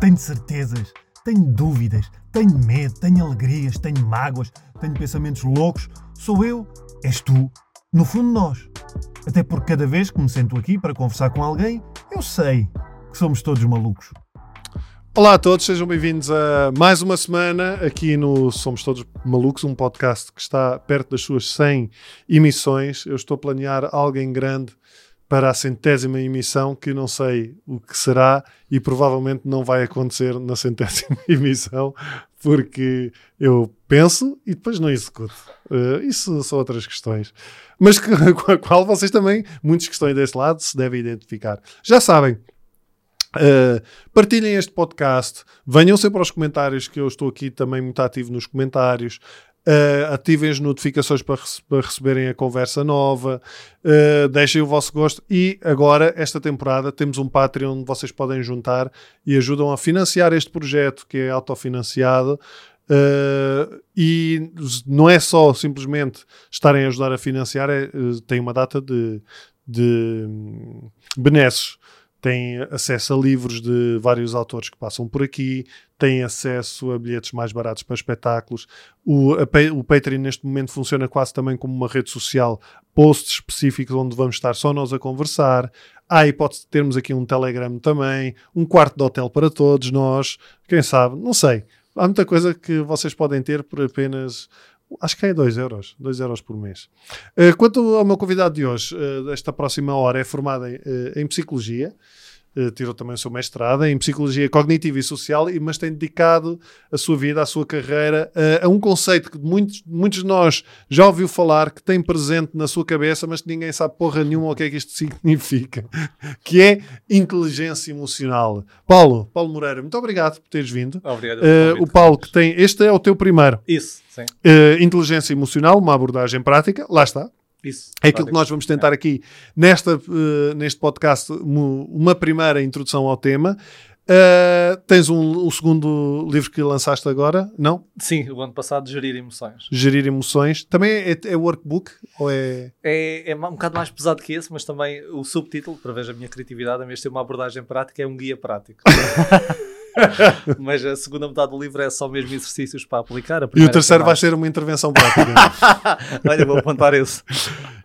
Tenho certezas, tenho dúvidas, tenho medo, tenho alegrias, tenho mágoas, tenho pensamentos loucos. Sou eu, és tu, no fundo nós. Até porque cada vez que me sento aqui para conversar com alguém, eu sei que somos todos malucos. Olá a todos, sejam bem-vindos a mais uma semana aqui no Somos Todos Malucos, um podcast que está perto das suas 100 emissões. Eu estou a planear algo em grande para a centésima emissão, que não sei o que será e provavelmente não vai acontecer na centésima emissão, porque eu penso e depois não executo. Uh, isso são outras questões. Mas que, com a qual vocês também, muitos que estão desse lado, se devem identificar. Já sabem, Uh, partilhem este podcast, venham sempre aos comentários, que eu estou aqui também muito ativo nos comentários. Uh, ativem as notificações para, rece para, receberem a conversa nova, uh, deixem o vosso gosto e agora, esta temporada, temos um Patreon onde vocês podem juntar e ajudam a financiar este projeto que é autofinanciado. Uh, e não é só simplesmente estarem a ajudar a financiar, é, tem uma data de, de um, benesses têm acesso a livros de vários autores que passam por aqui, têm acesso a bilhetes mais baratos para espetáculos. O, a, o Patreon neste momento funciona quase também como uma rede social, posts específicos onde vamos estar só nós a conversar. Há a hipótese de termos aqui um Telegram também, um quarto de hotel para todos nós, quem sabe, não sei. Há muita coisa que vocês podem ter por apenas acho que é 2 euros, 2 euros por mês. Uh, quanto ao meu convidado de hoje, uh, desta próxima hora, é formado em, uh, em Psicologia, tirou também o seu mestrado em Psicologia Cognitiva e Social, mas tem dedicado a sua vida, a sua carreira uh, a um conceito que muitos, muitos de nós já ouviu falar, que tem presente na sua cabeça, mas que ninguém sabe porra nenhuma o que é que isto significa, que é inteligência emocional. Paulo, Paulo Moreira, muito obrigado por teres vindo. Obrigado. Uh, o Paulo, que tem, este é o teu primeiro. Isso, sim. inteligência emocional, uma abordagem prática, lá está. Isso, é aquilo que nós vamos tentar aqui nesta, uh, neste podcast, uma primeira introdução ao tema. Uh, tens um, um, segundo livro que lançaste agora, não? Sim, o ano passado, Gerir Emoções. Gerir Emoções. Também é, é workbook? Ou é... é... É, um bocado mais pesado que esse, mas também o subtítulo, para ver a minha criatividade, a vez de ter uma abordagem prática, é um guia prático. Mas a segunda metade do livro é só mesmo exercícios para aplicar. E o terceiro vai ser uma intervenção prática. Olha, vou apontar esse.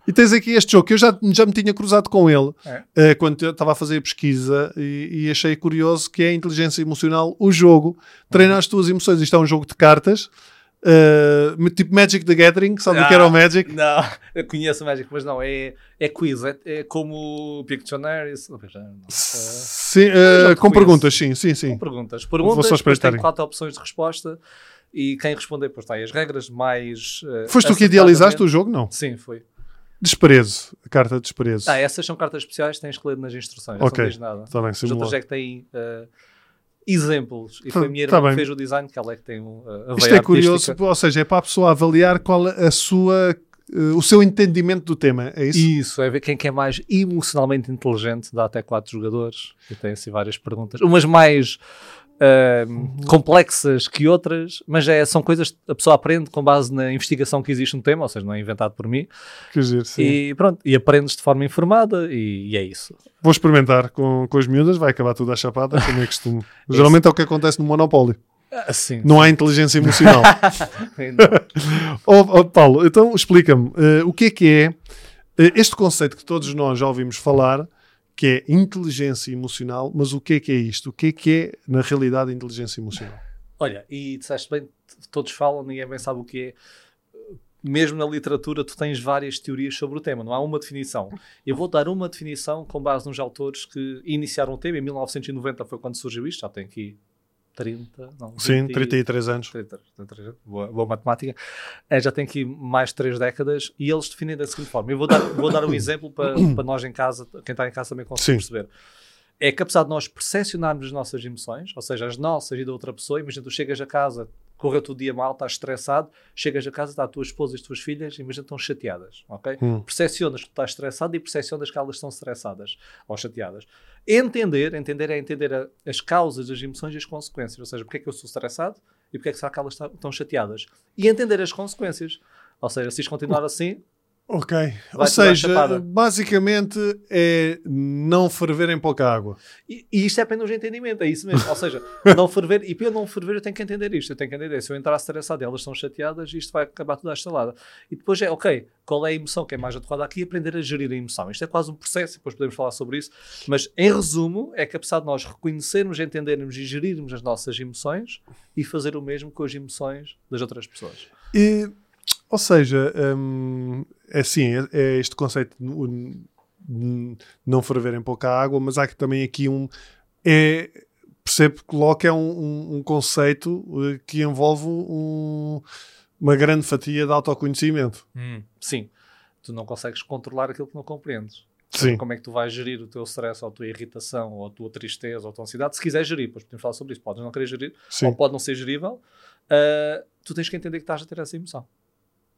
E tens aqui este jogo que eu já, já me tinha cruzado com ele é. uh, quando eu estava a fazer a pesquisa e, e, achei curioso que é a inteligência emocional, o jogo, treina as tuas emoções. Isto é um jogo de cartas Uh, tipo Magic the Gathering, sabe o que era o Magic? Não, eu conheço o Magic, mas não, é, é quiz, é, é como Pictionary. Sim, uh, com perguntas, sim, sim, sim. Com perguntas. Perguntas, depois tem quatro opções de resposta e quem responder, depois está aí as regras mais. Uh, Foste tu que idealizaste o jogo, não? Sim, foi. Desprezo, carta de desprezo. Ah, essas são cartas especiais, tens que ler nas instruções, ok não nada. Tá bem, Os outros é que têm. Uh, exemplos. E foi a minha tá irmã que fez o design, que ela é que tem um, a Isto é curioso, ou seja, é para a pessoa avaliar qual a sua uh, o seu entendimento do tema, é isso? Isso, é ver quem é mais emocionalmente inteligente, dá até quatro jogadores, e tem assim várias perguntas. Umas mais uh, complexas que outras, mas é, são coisas que a pessoa aprende com base na investigação que existe no tema, ou seja, não é inventado por mim. Quer dizer, sim. E pronto, e aprendes de forma informada e, e é isso. Vou experimentar com, com as miúdas, vai acabar tudo à chapada, como é costume. Geralmente é o que acontece no Monopólio. Assim, não há inteligência emocional. oh, oh, Paulo, então explica-me uh, o que é que é uh, este conceito que todos nós já ouvimos falar, que é inteligência emocional, mas o que é que é isto? O que é que é, na realidade, inteligência emocional? Olha, e disseste bem, todos falam, ninguém bem sabe o que é. Mesmo na literatura, tu tens várias teorias sobre o tema, não há uma definição. Eu vou dar uma definição com base nos autores que iniciaram o tema. Em 1990 foi quando surgiu isto, já tem aqui 30, não, Sim, 33 anos. 30, 33, boa, boa matemática. É, já tem aqui mais de 3 décadas e eles definem da seguinte forma. Eu vou dar, vou dar um exemplo para, para nós em casa, quem está em casa também conseguir perceber. É que apesar de nós percepcionarmos as nossas emoções, ou seja, as nossas e da outra pessoa, imagina tu chegas a casa, correu-te o dia mal, estás estressado, chegas a casa, está a tua esposa e as tuas filhas, imagina estão chateadas, ok? Hum. Percepcionas que tu estás estressado e percepcionas que elas estão estressadas ou chateadas. Entender, entender é entender a, as causas, as emoções e as consequências, ou seja, porque é que eu sou estressado e porque é que será que elas estão chateadas. E entender as consequências. Ou seja, se isto continuar assim, Ok. Ou Vai-te dar seja, basicamente é não ferver em pouca água. E, e isto é apenas o entendimento, é isso mesmo. Ou seja, não ferver, e para eu não ferver, eu tenho que entender isto. Eu tenho que entender. Se eu entrar estressado e elas estão chateadas, isto vai acabar tudo à estalada. E depois é, ok, qual é a emoção que é mais adequada aqui? Aprender a gerir a emoção. Isto é quase um processo, depois podemos falar sobre isso. Mas, em resumo, é que apesar de nós reconhecermos, entendermos e gerirmos as nossas emoções e fazer o mesmo com as emoções das outras pessoas. E, ou seja, hum, é assim, é, é este conceito de n- não ferver em pouca água, mas há também aqui um. É, percebo que logo é um, um- um conceito eh, que envolve um- uma grande fatia de autoconhecimento. Sim, tu não consegues controlar aquilo que não compreendes. Sim. Como é que tu vais gerir o teu stress, ou a tua irritação, ou a tua tristeza, ou a tua ansiedade? Se quiseres gerir, depois podemos falar sobre isso. Podes não querer gerir, Sim. ou pode não ser gerível. ah, tu tens que entender que estás a ter essa emoção.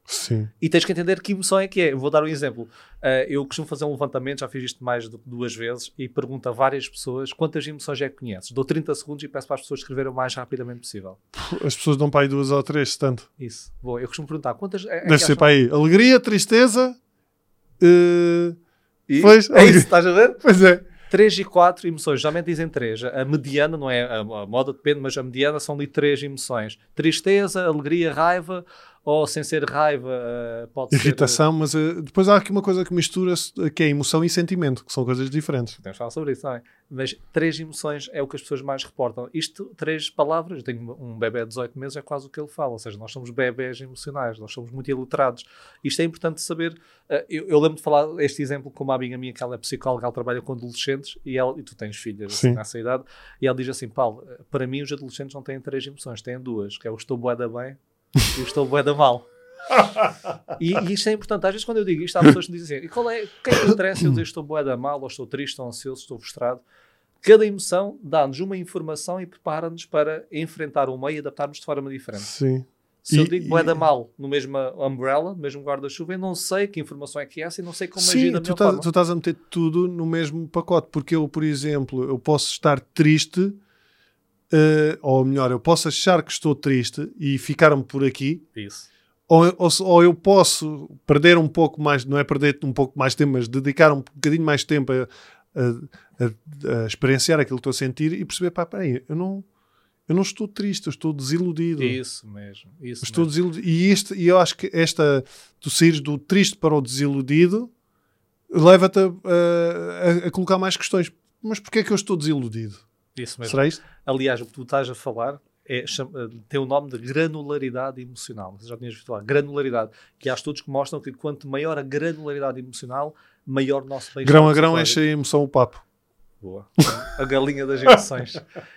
Sim. E tens que entender que emoção é que é. Vou dar um exemplo. Ah, eu costumo fazer um levantamento, já fiz isto mais do que duas vezes, e pergunto a várias pessoas quantas emoções é que conheces. Dou 30 segundos e peço para as pessoas escreverem o mais rapidamente possível. As pessoas dão para aí duas ou três, tanto. Isso. Boa. Eu costumo perguntar quantas. É, é Deve ser para aí alegria, tristeza. eh, E- Pois, é isso, estás a ver? pois é. 3 e 4 emoções, geralmente dizem 3. A mediana, não é a, a moda, depende, mas a mediana são ali 3 emoções: tristeza, alegria, raiva, ou sem ser raiva, eh, pode Irritação, mas eh, depois há aqui uma coisa que mistura-se, que é emoção e sentimento, que são coisas diferentes. ser. Podemos falar sobre isso também. Mas três emoções é o que as pessoas mais reportam. Isto, três palavras. Eu tenho um bebê de 18 meses, é quase o que ele fala. Ou seja, nós somos bebés emocionais, nós somos muito ilustrados. Isto é importante saber. Eh, eu, eu lembro de falar este exemplo com uma amiga minha que ela é psicóloga, ela trabalha com adolescentes e, ela, e tu tens filhas assim, Sim. nessa idade. E ela diz assim: Paulo, para mim os adolescentes não têm três emoções, têm duas, que é o estou bué da bem e o estou bué da mal. E, e isto é importante. Às vezes, quando eu digo isto, há pessoas que me dizem assim: e qual é, o que é que interessa eu dizer estou bué da mal, ou estou triste, ou ansioso, estou frustrado? Cada emoção dá-nos uma informação e prepara-nos para enfrentar o meio e adaptarmos de forma diferente. Sim. Se eu E- digo bué da e- mal no mesmo umbrella, no mesmo guarda-chuva, eu não sei que informação é que é essa e não sei como agir Sim, da tu tu estás a meter tudo no mesmo pacote, porque eu, por exemplo, eu posso estar triste, eh, ou melhor, eu posso achar que estou triste e ficar-me por aqui, Isso. ou, ou, ou eu posso perder um pouco mais, não é perder um pouco mais tempo, mas dedicar um bocadinho mais tempo a, a- a- a experienciar aquilo que estou a sentir e perceber, pá, peraí, eu não, eu não estou triste, eu estou desiludido. Isso mesmo. Isso Estou mesmo. desiludido. E, este, e eu acho que esta, tu saíres do triste para o desiludido, leva-te a, a- a colocar mais questões. Mas porquê é que eu estou desiludido? Isso mesmo. Será isto? Aliás, o que tu estás a falar é, tem o nome de granularidade emocional. Você já tinhas visto lá. Granularidade. Que há estudos que mostram que quanto maior a granularidade emocional, maior o nosso bem-estar Grão a grão enche a emoção o papo. Boa. A galinha das emoções.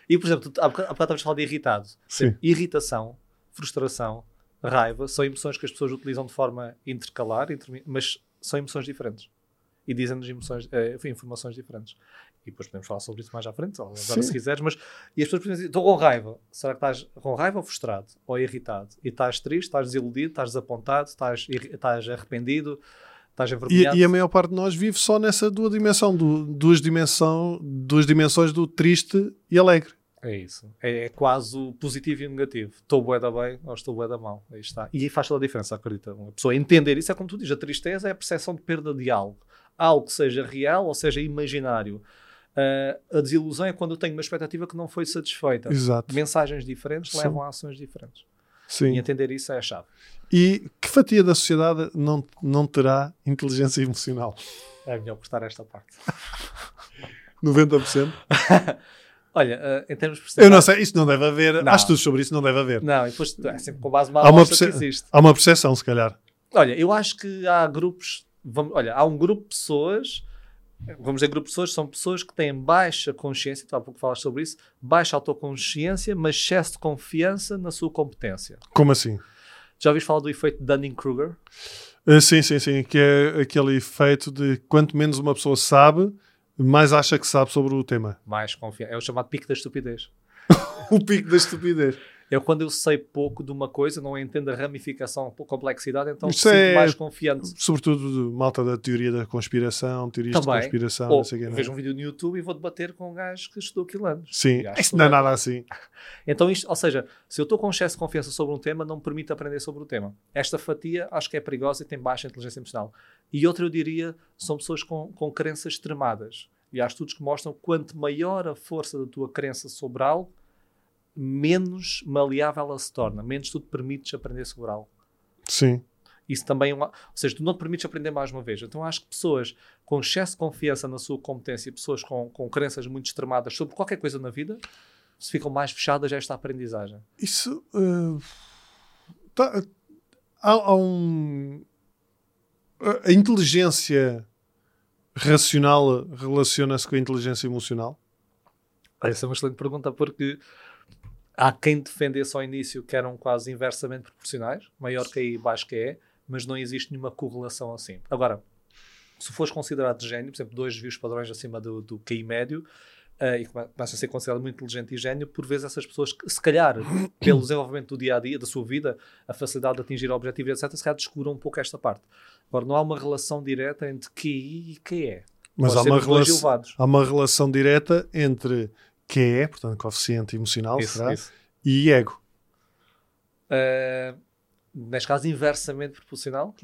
E, por exemplo, tu, há bocado há bocado estavas a falar de irritado. Sim. Irritação, frustração, raiva são emoções que as pessoas utilizam de forma intercalar, mas são emoções diferentes. E dizem-nos emoções, eh, informações diferentes. E depois podemos falar sobre isso mais à frente, ou agora se quiseres. Mas, e as pessoas podem dizer: estou com raiva. Será que estás com raiva ou frustrado? Ou irritado? E estás triste, estás desiludido, estás desapontado, estás, estás arrependido, estás E, envergonhado? e a maior parte de nós vive só nessa duas dimensão, do, duas, dimensão, duas dimensões do triste e alegre. É isso. É, é quase o positivo e o negativo. Estou bué da bem ou estou bué da mal. Aí está. E faz toda a diferença, acredita. Uma pessoa entender isso é como tu dizes. A tristeza é a percepção de perda de algo. Algo que seja real ou seja imaginário. Ah, a desilusão é quando eu tenho uma expectativa que não foi satisfeita. Exato. Mensagens diferentes Sim. levam a ações diferentes. E Sim. entender isso é a chave. E que fatia da sociedade não, não terá inteligência emocional? É melhor cortar esta parte. 90%? Olha, ah, em termos de Eu não sei, isso não deve haver. Não. Há estudos sobre isso, não deve haver. Não, e depois é sempre com base numa Há uma, que existe. há uma percepção, se calhar. Olha, eu acho que há grupos. Vamos, olha, há um grupo de pessoas. Vamos dizer, grupo de pessoas, são pessoas que têm baixa consciência, tu há pouco falas sobre isso, baixa autoconsciência, mas excesso de confiança na sua competência. Como assim? Já ouviste falar do efeito Dunning-Kruger? Uh, sim, sim, sim. Que é aquele efeito de quanto menos uma pessoa sabe, mais acha que sabe sobre o tema. Mais confiança. É o chamado pico da estupidez. O pico da estupidez. É quando eu sei pouco de uma coisa, não entendo a ramificação, a complexidade, então Isso sinto é- mais confiante. Sobretudo de malta da teoria da conspiração, teorias de Também. conspiração, Ou não sei o quê, não é? vejo um vídeo no YouTube e vou debater com um gajo que estudou aquilo anos. Sim, isso que não é não é- nada assim. Então, isto, ou seja, se eu estou com excesso de confiança sobre um tema, não me permite aprender sobre o tema. Esta fatia acho que é perigosa e tem baixa inteligência emocional. E outra, eu diria, são pessoas com, com crenças extremadas. E há estudos que mostram que quanto maior a força da tua crença sobre algo, menos maleável ela se torna, menos tu te permites aprender sobre algo. Sim. Isso também é ou seja, tu não te permites aprender mais uma vez. Então acho que pessoas com excesso de confiança na sua competência, pessoas com, com crenças muito extremadas sobre qualquer coisa na vida, se ficam mais fechadas a esta aprendizagem. Isso. eh, tá- há, há um. A inteligência racional relaciona-se com a inteligência emocional? Essa é uma excelente pergunta porque há quem defendesse ao início que eram quase inversamente proporcionais, maior que aí, baixo que é, mas não existe nenhuma correlação assim. Agora, se fores considerado gênio, por exemplo, dois desvios padrões acima do, do QI médio, eh, e come- começa a ser considerado muito inteligente e gênio, por vezes essas pessoas, se calhar, pelo desenvolvimento do dia a dia, da sua vida, a facilidade de atingir objetivos, etc., se calhar descubram um pouco esta parte. Agora, não há uma relação direta entre QI e QE. Mas há uma, relação, há uma relação direta entre QE, portanto, coeficiente emocional, Isso, será? isso. e ego. Uh, neste caso, inversamente proporcional.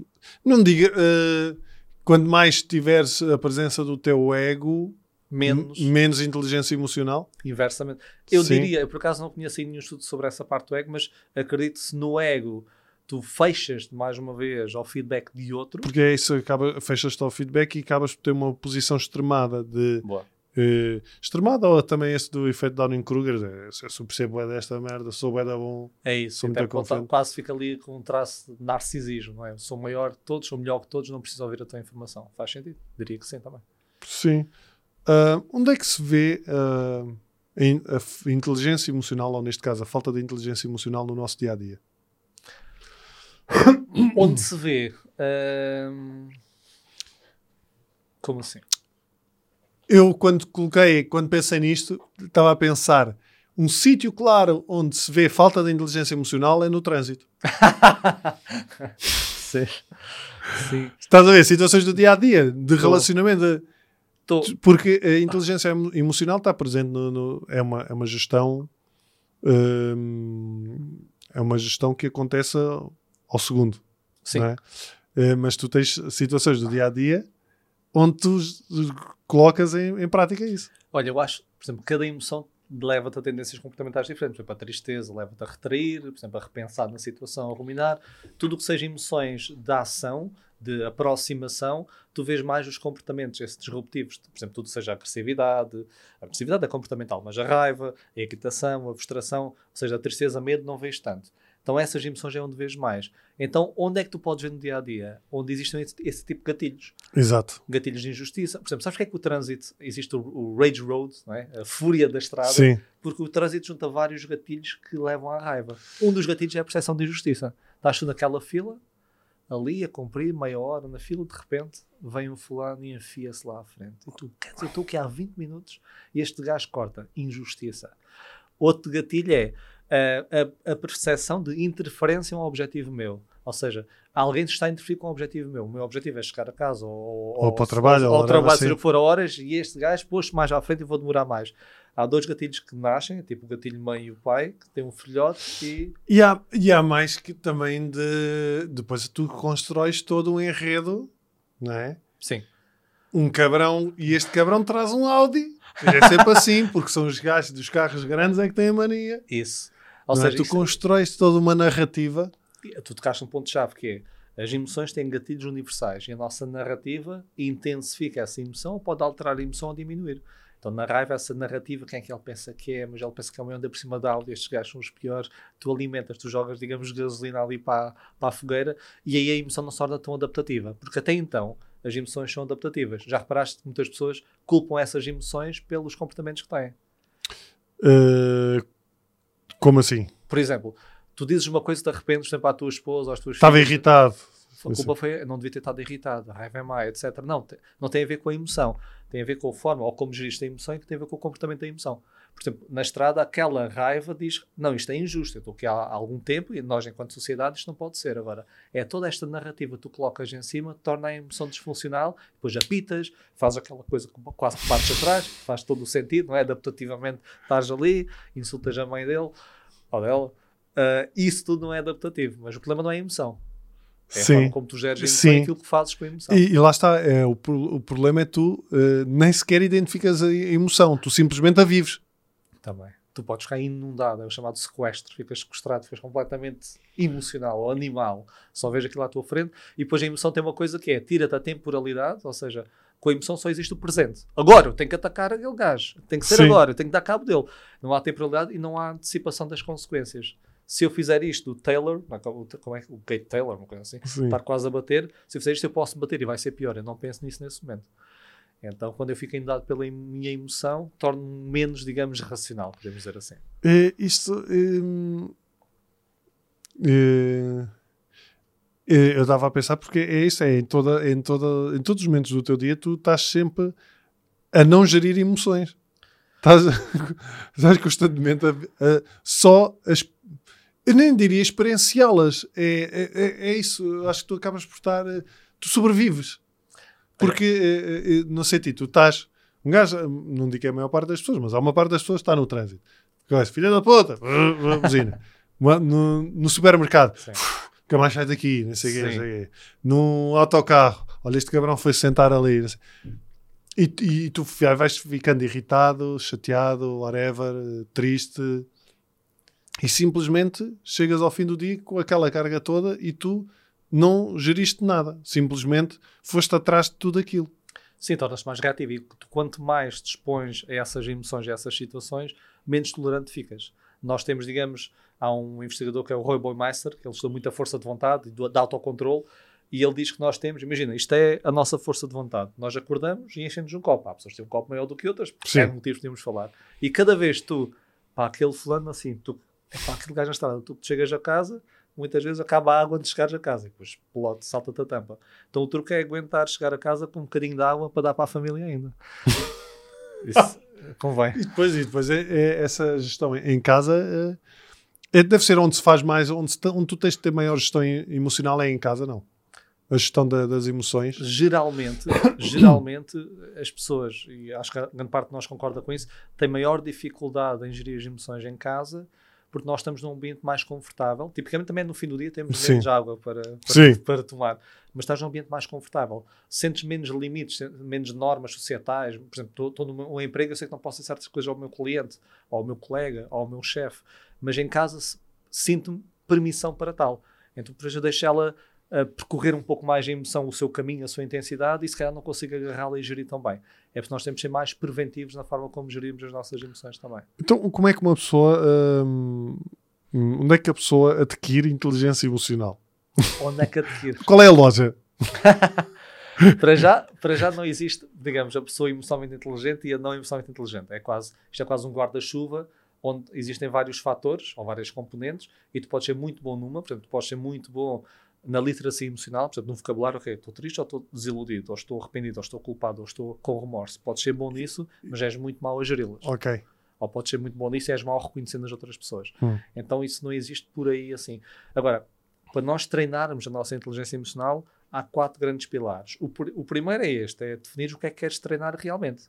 Não diga. eh, quando mais tiveres a presença do teu ego, Menos menos inteligência emocional. inversamente. Eu Sim. diria, eu por acaso não conheço nenhum estudo sobre essa parte do ego, mas acredito se no ego tu fechas mais uma vez ao feedback de outro. Porque é isso, acaba, fechas-te ao feedback e acabas por ter uma posição extremada de Boa. Eh, extremada ou também esse do efeito Dunning-Kruger eh, se eu percebo é desta merda, sou bué da bom É isso. Sou Até muito quase- confiante. quase fica ali com um traço de narcisismo, não é? Sou maior que todos, sou melhor que todos, não preciso ouvir a tua informação. Faz sentido? Diria que sim também. sim Ah, onde é que se vê ah, a, a inteligência emocional ou neste caso a falta de inteligência emocional no nosso dia-a-dia Onde se vê. hum, Como assim? Eu quando coloquei, quando pensei nisto estava a pensar um sítio claro onde se vê falta de inteligência emocional é no trânsito Sim. Sim. estás a ver, situações do dia-a-dia de relacionamento de- Tô- Porque a inteligência emo- emocional está presente no, no- é, uma, é uma gestão hum, é uma gestão que acontece ao, segundo, Sim. é? Eh, mas tu tens situações do dia a dia onde tu colocas em, em prática isso. Olha, eu acho, por exemplo, cada emoção leva-te a tendências comportamentais diferentes. Por exemplo, a tristeza leva-te a retrair, por exemplo, a repensar na situação, a ruminar. Tudo o que seja emoções de ação, de aproximação, tu vês mais os comportamentos esses disruptivos. Por exemplo, tudo seja a agressividade, a agressividade é comportamental, mas a raiva, a irritação, a frustração, ou seja, a tristeza, medo, não vês tanto. Então essas emoções é onde vês mais. Então, onde é que tu podes ver no dia a dia? Onde existem esse, esse tipo de gatilhos Exato. gatilhos de injustiça. Por exemplo, sabes porque é que o trânsito existe o, o Rage Road, é? a fúria da estrada? Sim. Porque o trânsito junta vários gatilhos que levam à raiva. Um dos gatilhos é a percepção de injustiça. Estás tu naquela fila, ali a cumprir meia hora na fila, de repente vem um fulano e enfia-se lá à frente. E tu, quer dizer, eu estou aqui há 20 minutos e este gajo corta. Injustiça. Outro gatilho é a, a, a percepção de interferência em um objetivo meu. Ou seja, alguém está a interferir com um objetivo meu. O meu objetivo é chegar a casa ou, Ou para o trabalho, ou, ou trabalho, sim. seja o que for a horas, e este gajo pôs mais à frente e vou demorar mais. Há dois gatilhos que nascem, tipo o gatilho mãe e o pai, que têm um filhote e E há, e há mais que também de. Depois tu constróis todo um enredo, não é? sim. Um cabrão, e este cabrão traz um Audi. É sempre assim, porque são os gajos dos carros grandes é que têm a mania. Isso. Ou Não é? seja, Tu isso- constróis toda uma narrativa. tu tocaste um ponto-chave que é as emoções têm gatilhos universais e a nossa narrativa intensifica essa emoção ou pode alterar a emoção ou diminuir. Então, na raiva, essa narrativa, quem é que ele pensa que é? Mas ele pensa que é uma onda por cima da Audi, estes gajos são os piores. Tu alimentas, tu jogas, digamos, gasolina ali para, para a fogueira e aí a emoção não se torna tão adaptativa. Porque até então, as emoções são adaptativas. Já reparaste que muitas pessoas culpam essas emoções pelos comportamentos que têm. Uh, como assim? Por exemplo, tu dizes uma coisa de repente, por exemplo, à tua esposa, aos teus Estava filhos, irritado. A culpa foi, não devia ter estado irritado, raiva é má, etc. Não, te- não tem a ver com a emoção. Tem a ver com a forma ou como geriste a emoção e tem a ver com o comportamento da emoção. Por exemplo, na estrada, aquela raiva diz: não, isto é injusto, eu estou aqui há, algum tempo e nós, enquanto sociedade, isto não pode ser. Agora, é toda esta narrativa que tu colocas em cima, torna a emoção disfuncional, depois apitas, faz aquela coisa que quase que partes atrás, faz todo o sentido, não é? Adaptativamente estás ali, insultas a mãe dele ou dela. Uh, isso tudo não é adaptativo, mas o problema não é a emoção. É Sim. a forma como tu geres a emoção Sim. aquilo que fazes com a emoção. E, e lá está, é, o, o problema é tu eh, nem sequer identificas a emoção, tu simplesmente a vives. Também. Tu podes ficar inundado, é o chamado sequestro, ficas sequestrado, ficas completamente emocional ou animal, só vês aquilo à tua frente e depois a emoção tem uma coisa que é, tira-te a temporalidade, ou seja, com a emoção só existe o presente. Agora eu tenho que atacar aquele gajo, tem que ser Sim. agora, eu tenho que dar cabo dele. Não há temporalidade e não há antecipação das consequências. Se eu fizer isto, o Taylor, é como é o Kate Taylor, uma coisa assim, Sim. está quase a bater, se eu fizer isto eu posso bater e vai ser pior, eu não penso nisso nesse momento. Então, quando eu fico inundado pela minha emoção, torno-me menos, digamos, racional, podemos dizer assim. É, isto. hum, é, é, eu estava a pensar porque é isso, é em, toda, em, toda, em todos os momentos do teu dia tu estás sempre a não gerir emoções. Estás, constantemente a, a- só as. Eu nem diria experienciá-las. É, é, é- é isso. Acho que tu acabas por estar. eh, Tu sobrevives. Porque, eh, eh, no sentido, tu estás. Um gajo, não digo que é a maior parte das pessoas, mas há uma parte das pessoas que está no trânsito. Coisa, filha da puta, buzina. No, no supermercado, que mais sai daqui, não sei o quê, não sei. Num autocarro, olha, este cabrão foi sentar ali. não sei. E, e tu vais ficando irritado, chateado, whatever, triste. E simplesmente chegas ao fim do dia com aquela carga toda e tu não geriste nada. Simplesmente foste atrás de tudo aquilo. Sim, tornas-te mais reativo e quanto mais te expões a essas emoções, a essas situações, menos tolerante ficas. Nós temos, digamos, há um investigador que é o Roy Boymeister, que ele estuda muita força de vontade e de autocontrole, e ele diz que nós temos, imagina, isto é a nossa força de vontade. Nós acordamos e enchemos um copo. Há pessoas que têm um copo maior do que outras, por Sim. N motivos podemos falar. E cada vez tu, pá, aquele fulano assim, tu, é pá, aquele gajo na estrada, tu chegas a casa, muitas vezes acaba a água antes de chegares a casa e depois explode, salta-te a tampa. Então o truque é aguentar chegar a casa com um bocadinho de água para dar para a família ainda. Isso convém. E depois, e depois é, é essa gestão em casa é, é- deve ser onde se faz mais, onde, se onde tu tens de ter maior gestão emocional é em casa, não. A gestão da- das emoções. Geralmente, geralmente as pessoas, e acho que a grande parte de nós concorda com isso, têm maior dificuldade em gerir as emoções em casa porque nós estamos num ambiente mais confortável. Tipicamente também no fim do dia temos Sim. menos água para, para, para tomar, mas estás num ambiente mais confortável. Sentes menos limites, menos normas societais. Por exemplo, estou num um emprego, eu sei que não posso dizer certas coisas ao meu cliente, ou ao meu colega, ou ao meu chefe, mas em casa sinto-me permissão para tal. Então, por exemplo, eu deixo ela percorrer um pouco mais a emoção, o seu caminho, a sua intensidade, e se calhar não consigo agarrá-la e gerir tão bem. É porque nós temos de ser mais preventivos na forma como gerimos as nossas emoções também. Então, como é que uma pessoa. hum, onde é que a pessoa adquire inteligência emocional? Onde é que adquirir? Qual é a loja? para, já, para já não existe, digamos, a pessoa emocionalmente inteligente e a não emocionalmente inteligente. É quase, isto é quase um guarda-chuva onde existem vários fatores ou várias componentes e tu podes ser muito bom numa, por exemplo, tu podes ser muito bom na literacia emocional, por exemplo, no vocabulário, ok, estou triste ou estou desiludido, ou estou arrependido, ou estou culpado, ou estou com remorso. Podes ser bom nisso, mas és muito mau a geri-las. Ok. Ou podes ser muito bom nisso e és mau a reconhecer nas outras pessoas. Hum. Então isso não existe por aí assim. Agora, para nós treinarmos a nossa inteligência emocional, há quatro grandes pilares. O, o primeiro é este, é definir o que é que queres treinar realmente.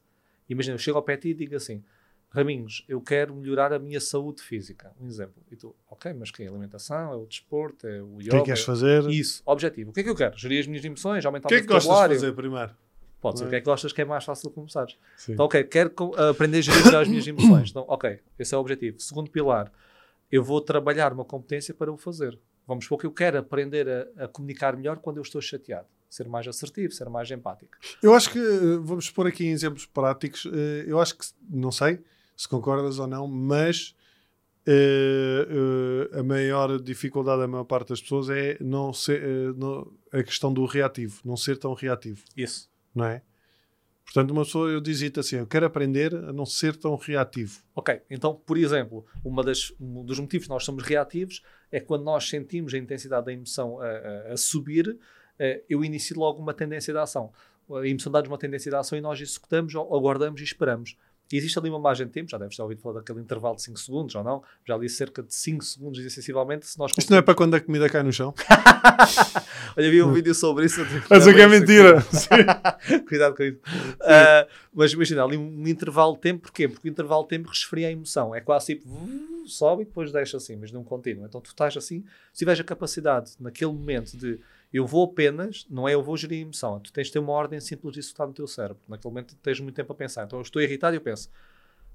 Imagina, eu chego ao pé e digo assim, Raminhos, eu quero melhorar a minha saúde física. Um exemplo. E tu, ok, mas que é a alimentação, é o desporto, é o O yoga. que é que queres fazer? Isso, objetivo. O que é que eu quero? Gerir as minhas emoções, aumentar O que é o que meu gostas de vocabulário. fazer primeiro? Pode ser o que é que gostas que é mais fácil de começar. Sim. Então, ok, quero aprender a gerir melhor as minhas emoções. Então, ok, esse é o objetivo. Segundo pilar, eu vou trabalhar uma competência para o fazer. Vamos supor que eu quero aprender a, a comunicar melhor quando eu estou chateado. Ser mais assertivo, ser mais empático. Eu acho que, eh, vamos pôr aqui em exemplos práticos, eh, eu acho que, não sei se concordas ou não, mas eh, eh, a maior dificuldade da maior parte das pessoas é não ser, eh, não- a questão do reativo, não ser tão reativo, Isso. não é? Portanto, uma pessoa, eu dizia-te assim, eu quero aprender a não ser tão reativo. Ok, então, por exemplo, uma das, um dos motivos que nós somos reativos é quando nós sentimos a intensidade da emoção a, a- a subir, eu inicio logo uma tendência de ação. A emoção dá-nos uma tendência de ação e nós executamos, aguardamos e esperamos. E existe ali uma margem de tempo, já deves ter ouvido falar daquele intervalo de 5 segundos ou não, já ali cerca de 5 segundos, sensivelmente, se nós Isto não é para quando a comida cai no chão? Olha, vi um vídeo sobre isso. Mas é que é mentira. Cuidado com isso. Uh, mas imagina, ali um intervalo de tempo, porquê? Porque o intervalo de tempo resfria a emoção. É quase tipo, sobe e depois deixa assim, mas não contínuo. Então tu estás assim, se tiveres a capacidade naquele momento de eu vou apenas, não é eu vou gerir a emoção, tu tens de ter uma ordem simples disso que está no teu cérebro. Naquele momento tens muito tempo a pensar. Então eu estou irritado e eu penso,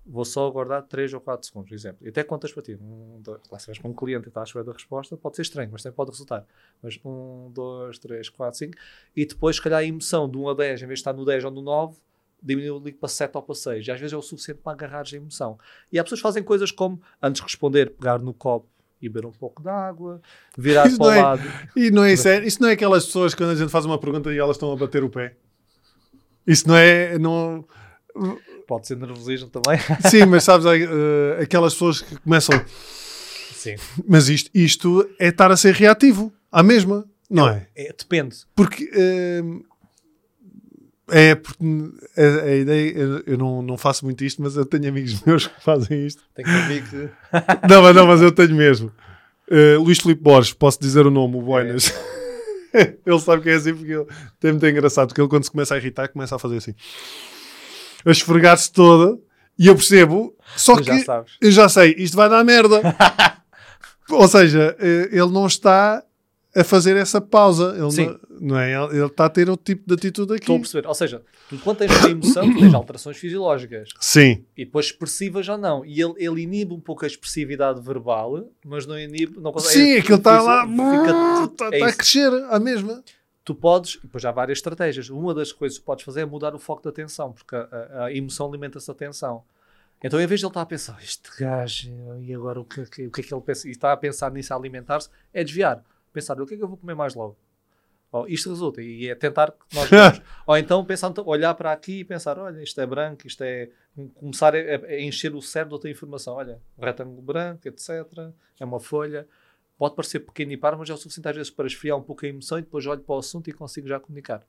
vou só aguardar 3 ou 4 segundos, por exemplo. E até contas para ti. Um, dois, lá, se vais com um cliente e estás à espera da resposta, pode ser estranho, mas também pode resultar. Mas 1, 2, 3, 4, 5. E depois, se calhar, a emoção de 1 a 10, em vez de estar no 10 ou no 9, diminuiu ali para 7 ou para 6. E às vezes é o suficiente para agarrares a emoção. E há pessoas que fazem coisas como, antes de responder, pegar no copo e beber um pouco de água, virar para o é, lado. E não é sério? Isso não é aquelas pessoas quando a gente faz uma pergunta e elas estão a bater o pé? Isso não é. Não... Pode ser nervosismo também. Sim, mas sabes, uh, aquelas pessoas que começam. Sim. Mas isto, isto é estar a ser reativo, à mesma, não é? é? é depende. Porque. Uh, é porque a, a, ideia, eu, eu não, não faço muito isto, mas eu tenho amigos meus que fazem isto. Tenho amigo que. não, mas, não, mas eu tenho mesmo. Uh, Luís Filipe Borges, posso dizer o nome, o Boinas. É. ele sabe que é assim porque ele tem muito engraçado, porque ele quando se começa a irritar começa a fazer assim. A esfregar-se toda e eu percebo, só que já eu já sei, isto vai dar merda. Ou seja, eh, ele não está a fazer essa pausa. Ele Sim. Não, não é? Ele está a ter outro tipo de atitude aqui. Estou a perceber. Ou seja, tu quando tens uma emoção, tu tens alterações fisiológicas. Sim. E depois expressivas já não. E ele, ele inibe um pouco a expressividade verbal, mas não inibe. Não consegue, Sim, aquilo está lá. Fica, está, é a crescer, a mesma. Tu podes, depois há várias estratégias. Uma das coisas que podes fazer é mudar o foco da atenção, porque a, a, emoção alimenta-se a atenção. Então, em vez de ele estar a pensar, este gajo, e agora o que, o que é que ele pensa, e está a pensar nisso, a alimentar-se, é desviar pensar o que é que eu vou comer mais logo. Oh, isto resulta, e é tentar que nós Ou então pensar, olhar para aqui e pensar: olha, isto é branco, isto é. Começar a, a encher o cérebro de outra informação. Olha, retângulo branco, etc. É uma folha. Pode parecer pequeno e par, mas é o suficiente às vezes para esfriar um pouco a emoção e depois olho para o assunto e consigo já comunicar.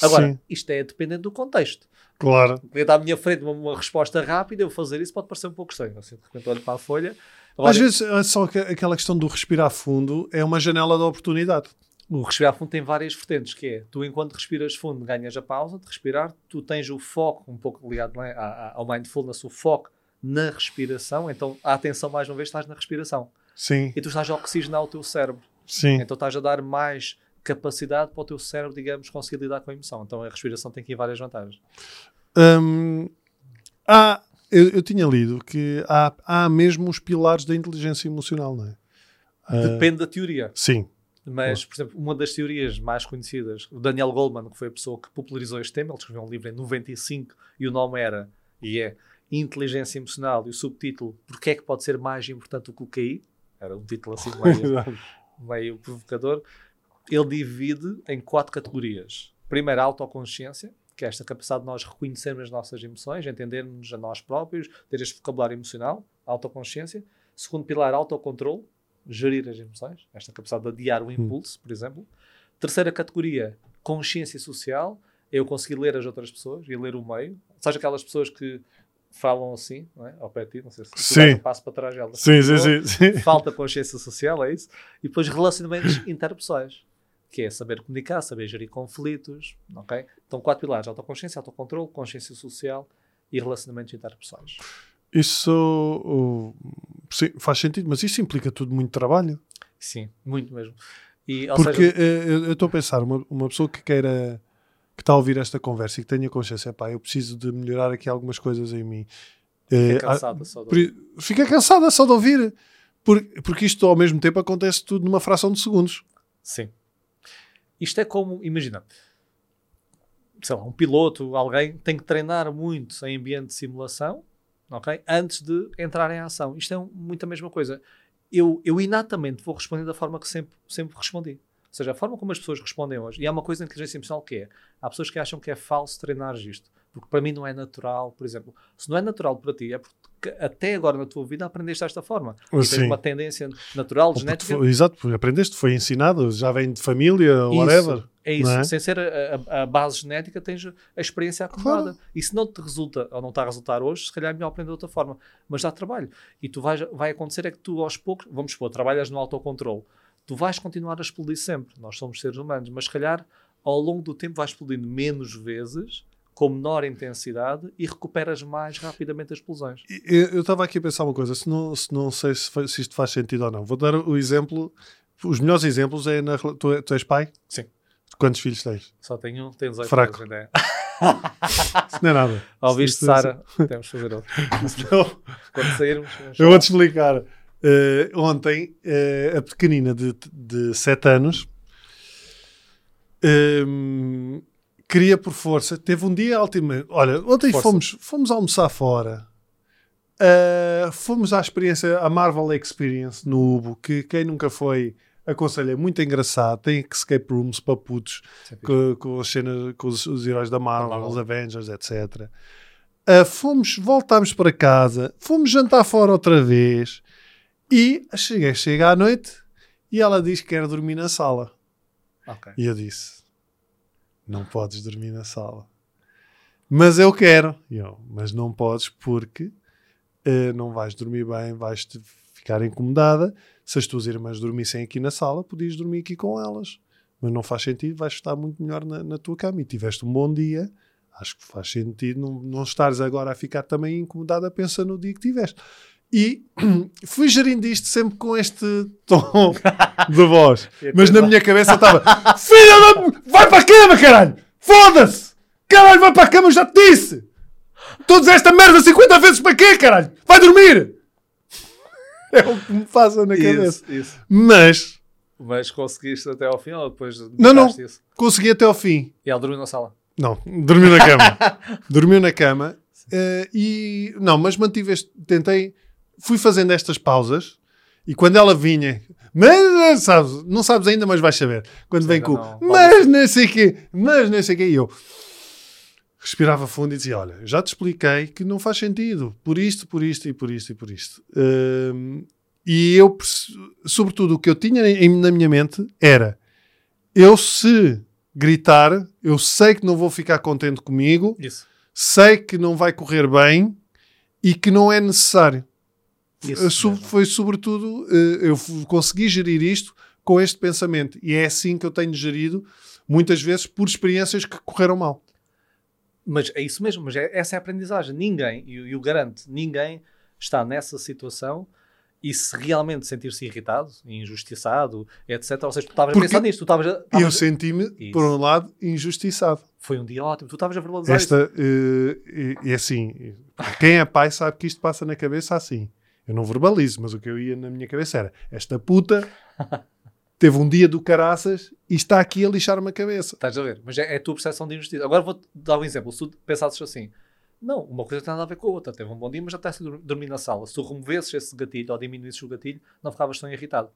Agora, Sim. isto é dependente do contexto. Claro. Cliente à minha frente, uma, uma, resposta rápida, eu fazer isso pode parecer um pouco estranho. Assim, de repente olho para a folha, Agora, Às vezes, é só aquela questão do respirar fundo é uma janela de oportunidade. O respirar fundo tem várias vertentes, que é, tu enquanto respiras fundo ganhas a pausa de respirar, tu tens o foco, um pouco ligado é, ao mindfulness, o foco na respiração, então a atenção mais uma vez estás na respiração. Sim. E tu estás a oxigenar o teu cérebro. Sim. Então estás a dar mais capacidade para o teu cérebro, digamos, conseguir lidar com a emoção. Então a respiração tem aqui várias vantagens. Hum, há eu, eu, tinha lido que há, há mesmo os pilares da inteligência emocional, não é? Depende uh, da teoria. Sim. Mas, por exemplo, uma das teorias mais conhecidas, o Daniel Goleman, que foi a pessoa que popularizou este tema, ele escreveu um livro em 95 e o nome era, e é, Inteligência Emocional, e o subtítulo, Porquê é que pode ser mais importante do que o QI? Era um título assim meio, meio provocador. Ele divide em quatro categorias. Primeiro, a autoconsciência, que é esta capacidade de nós reconhecermos as nossas emoções, entendermos a nós próprios, ter este vocabulário emocional, autoconsciência. Segundo pilar, autocontrole, gerir as emoções, esta capacidade de adiar o hum. impulso, por exemplo. Terceira categoria, consciência social, eu conseguir ler as outras pessoas e ler o meio, seja aquelas pessoas que falam assim, não é? ao pé de ti, não sei se sim. um passo para trás elas. Sim, sim, sim, sim. Falta consciência social, é isso. E depois relacionamentos interpessoais que é saber comunicar, saber gerir conflitos, ok? Então, quatro pilares: autoconsciência, autocontrole, consciência social e relacionamentos interpessoais. Isso sim, faz sentido, mas isso implica tudo muito trabalho. Sim, muito mesmo. E, Porque seja... uh, eu estou a pensar, uma, uma pessoa que queira que está a ouvir esta conversa e que tenha consciência, pá, eu preciso de melhorar aqui algumas coisas em mim. Fica uh, cansada só de ouvir. Fica cansada só de ouvir. Porque, porque isto ao mesmo tempo acontece tudo numa fração de segundos. Sim. Isto é como, imagina, sei lá, um piloto, alguém tem que treinar muito em ambiente de simulação, ok? Antes de entrar em ação. Isto é muito a mesma coisa. Eu, eu inatamente vou responder da forma que sempre, sempre respondi. Ou seja, a forma como as pessoas respondem hoje. E há uma coisa na inteligência emocional que é: há pessoas que acham que é falso treinar isto. Porque para mim não é natural, por exemplo. Se não é natural para ti, é porque porque até agora na tua vida aprendeste desta forma. E Sim. tens uma tendência natural, genética. foi- exato, aprendeste, foi ensinado, já vem de família, whatever. Isso, é isso. é? Sem ser a, a- base genética, tens a experiência acumulada. E se não te resulta, ou não está a resultar hoje, se calhar é melhor aprender de outra forma. Mas dá trabalho. E tu vais, vai acontecer é que tu aos poucos, vamos supor, trabalhas no autocontrole. Tu vais continuar a explodir sempre. Nós somos seres humanos. Mas se calhar, ao longo do tempo, vais explodindo menos vezes, com menor intensidade, e recuperas mais rapidamente as explosões. Eu estava aqui a pensar uma coisa, se não, se não sei se, se isto faz sentido ou não. Vou dar o exemplo, os melhores exemplos é na, tu, tu és pai? Sim. Quantos filhos tens? Só tenho, tenho 18 Fraco. anos ainda. é. Isso não é nada. Ouviste, Isso- Sara? Temos que fazer outro. Não. Quando sairmos, Eu vou-te explicar. Eh, ontem, eh, a pequenina de, de 7 anos ehm, queria por força, teve um dia altamente. Olha, ontem Força. fomos, fomos almoçar fora. Eh, fomos à experiência, a Marvel Experience no Ubo, que quem nunca foi, aconselho, é muito engraçado. Tem escape rooms para putos com, com as cenas, com os, os heróis da Marvel, Marvel. os Avengers, etc. Ah, fomos, voltámos para casa, fomos jantar fora outra vez e cheguei, chega à noite e ela diz que quer dormir na sala. Ok. E eu disse: Não podes dormir na sala. Mas eu quero. E eu, mas não podes porque eh, não vais dormir bem, vais te ficar incomodada. Se as tuas irmãs dormissem aqui na sala, podias dormir aqui com elas. Mas não faz sentido, vais estar muito melhor na, na tua cama. E tiveste um bom dia. Acho que faz sentido não, não estares agora a ficar também incomodada, pensa no dia que tiveste. E fui gerindo isto sempre com este tom de voz. Mas na minha cabeça estava. Vai para a cama, caralho! Foda-se! Caralho, vai para a cama, eu já te disse! Todos esta merda 50 vezes para quê, caralho? Vai dormir! É o que me passa na cabeça. Isso, isso. Mas Mas conseguiste até ao fim ou depois Não, não. Isso? consegui até ao fim. E ela dormiu na sala. Não, dormiu na cama. dormiu na cama. eh, e não, mas mantive este. Tentei, fui fazendo estas pausas e quando ela vinha, mas eh, sabes, não sabes ainda, mas vais saber. Quando vem com, não. mas não sei quê, mas não sei o quê, e eu respirava fundo e dizia: Olha, já te expliquei que não faz sentido, por isto, por isto e por isto e por isto. Hum, e eu, sobretudo, o que eu tinha em- na minha mente era: eu se gritar, eu sei que não vou ficar contente comigo, Isso. sei que não vai correr bem e que não é necessário. Isso Eh, so- foi sobretudo, eh, eu consegui gerir isto com este pensamento e é assim que eu tenho gerido muitas vezes por experiências que correram mal. Mas é isso mesmo, mas é- essa é a aprendizagem. Ninguém, e eu, eu garanto, ninguém está nessa situação e se realmente sentir-se irritado, injustiçado, etc. Ou seja, tu estavas a pensar nisto, tu estavas a- eu senti-me, por um lado, injustiçado. Foi um dia ótimo, tu estavas a verbalizar isso. Esta, eh, e, e assim, quem é pai sabe que isto passa na cabeça assim. Eu não verbalizo, mas o que eu ia na minha cabeça era: esta puta teve um dia do caraças e está aqui a lixar-me a cabeça. Estás a ver? Mas é, é a tua percepção de injustiça. Agora vou-te dar um exemplo. Se tu pensasses assim, não, uma coisa tem nada a ver com a outra. Teve um bom dia, mas já está a dormir na sala. Se tu removesses esse gatilho ou diminuísses o gatilho, não ficavas tão irritado.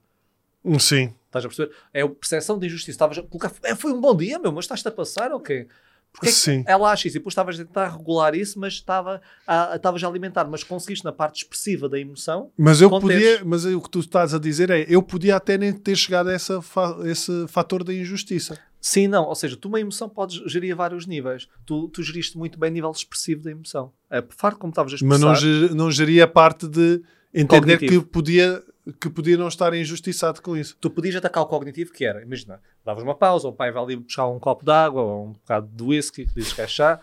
Sim. Estás a perceber? É a percepção de injustiça. Estavas a colocar, é, foi um bom dia, meu, mas estás-te a passar ou quê? Porque é ela acha isso e depois estavas a tentar regular isso, mas estava a, estavas a alimentar, mas conseguiste na parte expressiva da emoção. Mas eu Conteres. podia, mas o que tu estás a dizer é, eu podia até nem ter chegado a essa fa- esse fator da injustiça. Sim, não. Ou seja, tu uma emoção podes gerir a vários níveis. Tu, tu geriste muito bem o nível expressivo da emoção. A farto como estavas a expressar. Mas não, ge- não geria a parte de entender Cognitivo. que podia, que podia não estar injustiçado com isso. tu podias atacar o cognitivo que era, imagina, davas uma pausa, o pai vai ali buscar um copo de água ou um bocado de whisky, dizes que é chá,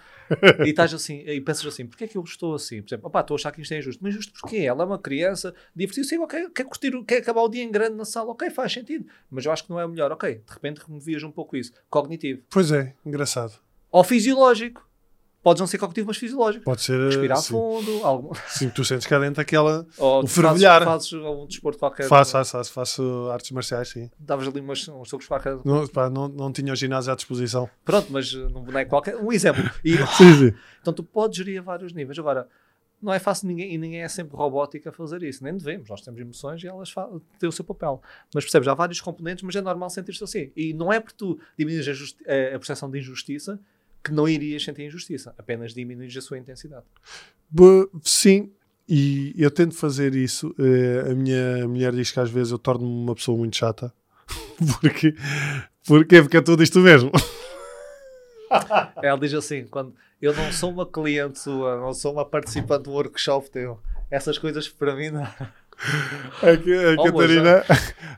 e estás assim, e pensas assim, porquê é que eu estou assim? Por exemplo, opá, estou a achar que isto é injusto, mas injusto porquê? Ela é uma criança, divertiu-se, ok, quer, curtir, quer acabar o dia em grande na sala, ok, faz sentido, mas eu acho que não é o melhor, ok, de repente removias um pouco isso, cognitivo. Pois é, engraçado. Ou fisiológico, podes não ser cognitivo, mas fisiológico. Pode ser. Respirar sim. fundo, algum, Sim, tu sentes cá dentro aquela. ou O fervilhar. fazes, fazes um desporto qualquer. Faço, faço, faço, faço artes marciais, sim. Davas ali umas, uns socos para a Não, pá, não, não tinha o ginásio à disposição. Pronto, mas uh, num boneco qualquer. Um exemplo. E, Sim, sim. então tu podes gerir a vários níveis. Agora, não é fácil ninguém, e ninguém é sempre robótico a fazer isso. Nem devemos. Nós temos emoções e elas têm o seu papel. Mas percebes, há vários componentes, mas é normal sentir-se assim. E não é porque tu diminuis a, a- a percepção de injustiça que não irias sentir injustiça. Apenas diminuis a sua intensidade. Bo- Sim, e eu tento fazer isso. eh, a minha mulher diz que às vezes eu torno-me uma pessoa muito chata. Porque, porque, porque é tudo isto mesmo. Ela diz assim: quando eu não sou uma cliente sua, não sou uma participante do workshop teu, essas coisas para mim não. A, a Oh, Catarina,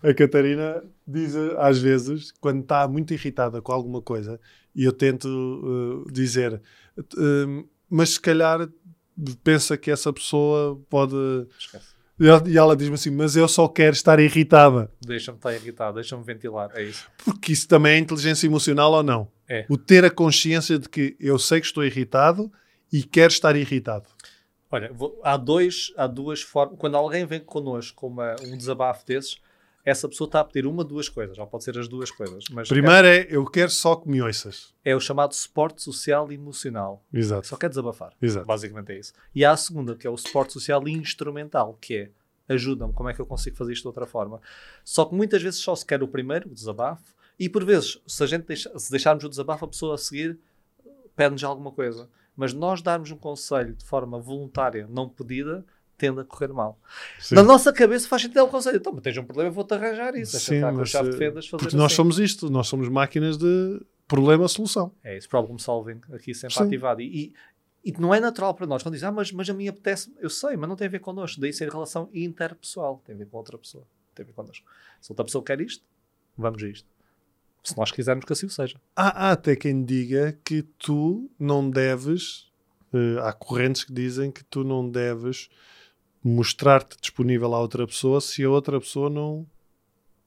a Catarina diz eh, às vezes, quando está muito irritada com alguma coisa, e eu tento eh, dizer, eh, mas se calhar pensa que essa pessoa pode. Esquece. E ela- diz-me assim, mas eu só quero estar irritada. Deixa-me estar irritado, deixa-me ventilar. É isso. Porque isso também é inteligência emocional ou não? É. O ter a consciência de que eu sei que estou irritado e quero estar irritado. Olha, vou- há, dois, há duas formas. Quando alguém vem connosco com uma- um desabafo desses, essa pessoa está a pedir uma, duas coisas, ou pode ser as duas coisas. Mas Primeiro é, eu quero só que me ouças. é, é o chamado suporte social e emocional. Exato. Só quer desabafar. Exato. Basicamente é isso. E há a segunda, que é o suporte social e instrumental, que é ajuda-me, como é que eu consigo fazer isto de outra forma? Só que muitas vezes só se quer o primeiro, o desabafo, e por vezes, se a gente deixa- se deixarmos o desabafo, a pessoa a seguir pede-nos alguma coisa. Mas nós darmos um conselho de forma voluntária, não pedida, tende a correr mal. Sim. Na nossa cabeça faz sentido o conselho. Então, mas tens um problema, vou-te arranjar isso. Sim, com a chave de eh, fendas fazer Porque nós assim. somos isto, nós somos máquinas de problema-solução. É isso, problem solving aqui sempre Sim. ativado. E, e, e não é natural para nós. Quando dizem, ah, mas, mas a mim apetece, eu sei, mas não tem a ver connosco. Daí ser relação interpessoal, tem a ver com outra pessoa, tem a ver connosco. Se outra pessoa quer isto, vamos a isto. Se nós quisermos que assim o seja. Há, há até quem diga que tu não deves. eh, há correntes que dizem que tu não deves mostrar-te disponível à outra pessoa se a outra pessoa não,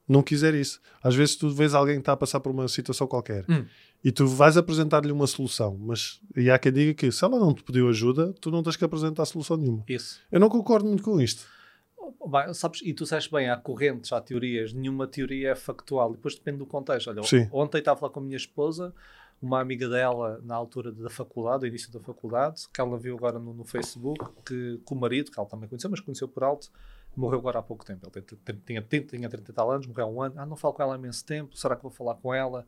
não quiser isso. Às vezes tu vês alguém que está a passar por uma situação qualquer Hum. e tu vais apresentar-lhe uma solução, mas e há quem diga que se ela não te pediu ajuda, tu não tens que apresentar solução nenhuma. Isso. Eu não concordo muito com isto. Bem, sabes, e tu disseste bem, há correntes, há teorias, nenhuma teoria é factual, depois depende do contexto. Olha, Sim. ontem estava a falar com a minha esposa, uma amiga dela na altura da faculdade, do início da faculdade, que ela viu agora no, no Facebook, que, que o marido, que ela também conheceu, mas conheceu por alto, morreu agora há pouco tempo. Ele tinha, tinha, tinha 30 e tal anos, morreu há um ano. Ah, não falo com ela há imenso tempo, será que vou falar com ela?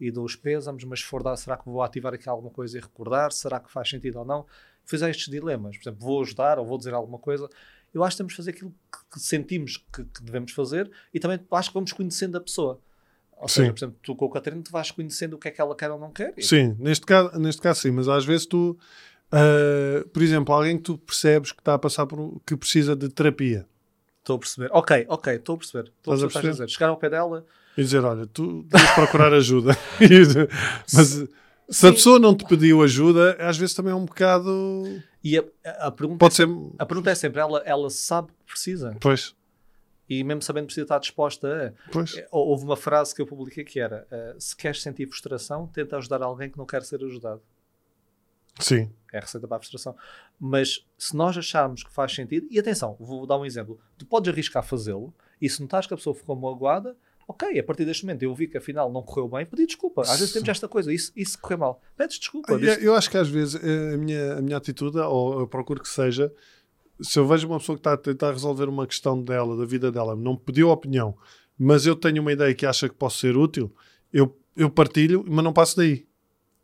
E dou os pésamos, mas se for dar, será que vou ativar aqui alguma coisa e recordar? Será que faz sentido ou não? Fiz estes dilemas. Por exemplo, vou ajudar ou vou dizer alguma coisa. Eu acho que temos de fazer aquilo que, sentimos que devemos fazer e também acho que vamos conhecendo a pessoa. Ou seja, Sim. por exemplo, tu com a Catarina, tu vais conhecendo o que é que ela quer ou não quer. Sim, neste caso, neste caso sim, mas às vezes tu, ah, por exemplo, alguém que tu percebes que está a passar por que precisa de terapia Estou a perceber. Ok, ok, estou a perceber. Estou a a perceber o a perceber? dizer. Chegar ao pé dela, e dizer: Olha, tu deves procurar ajuda. mas se a pessoa não te pediu ajuda, às vezes também é um bocado. e a, a- a pergunta, Pode ser. a pergunta é sempre: ela, ela sabe que precisa Pois, e mesmo sabendo que precisa estar disposta a. pois. Hou- Houve uma frase que eu publiquei que era: eh, se queres sentir frustração, tenta ajudar alguém que não quer ser ajudado. Sim, É a receita para a frustração. Mas se nós acharmos que faz sentido, e atenção, vou dar um exemplo: tu podes arriscar fazê-lo, e se notares que a pessoa ficou magoada, ok, a partir deste momento eu vi que afinal não correu bem, pedi desculpa. Às vezes temos esta coisa, isso, isso correu mal, pedes desculpa. Eu, diz- eu acho que às vezes eh, a minha, a minha atitude, ou eu procuro que seja, se eu vejo uma pessoa que está a tentar resolver uma questão dela, da vida dela, não me pediu opinião, mas eu tenho uma ideia que acha que posso ser útil, eu, eu partilho, mas não passo daí.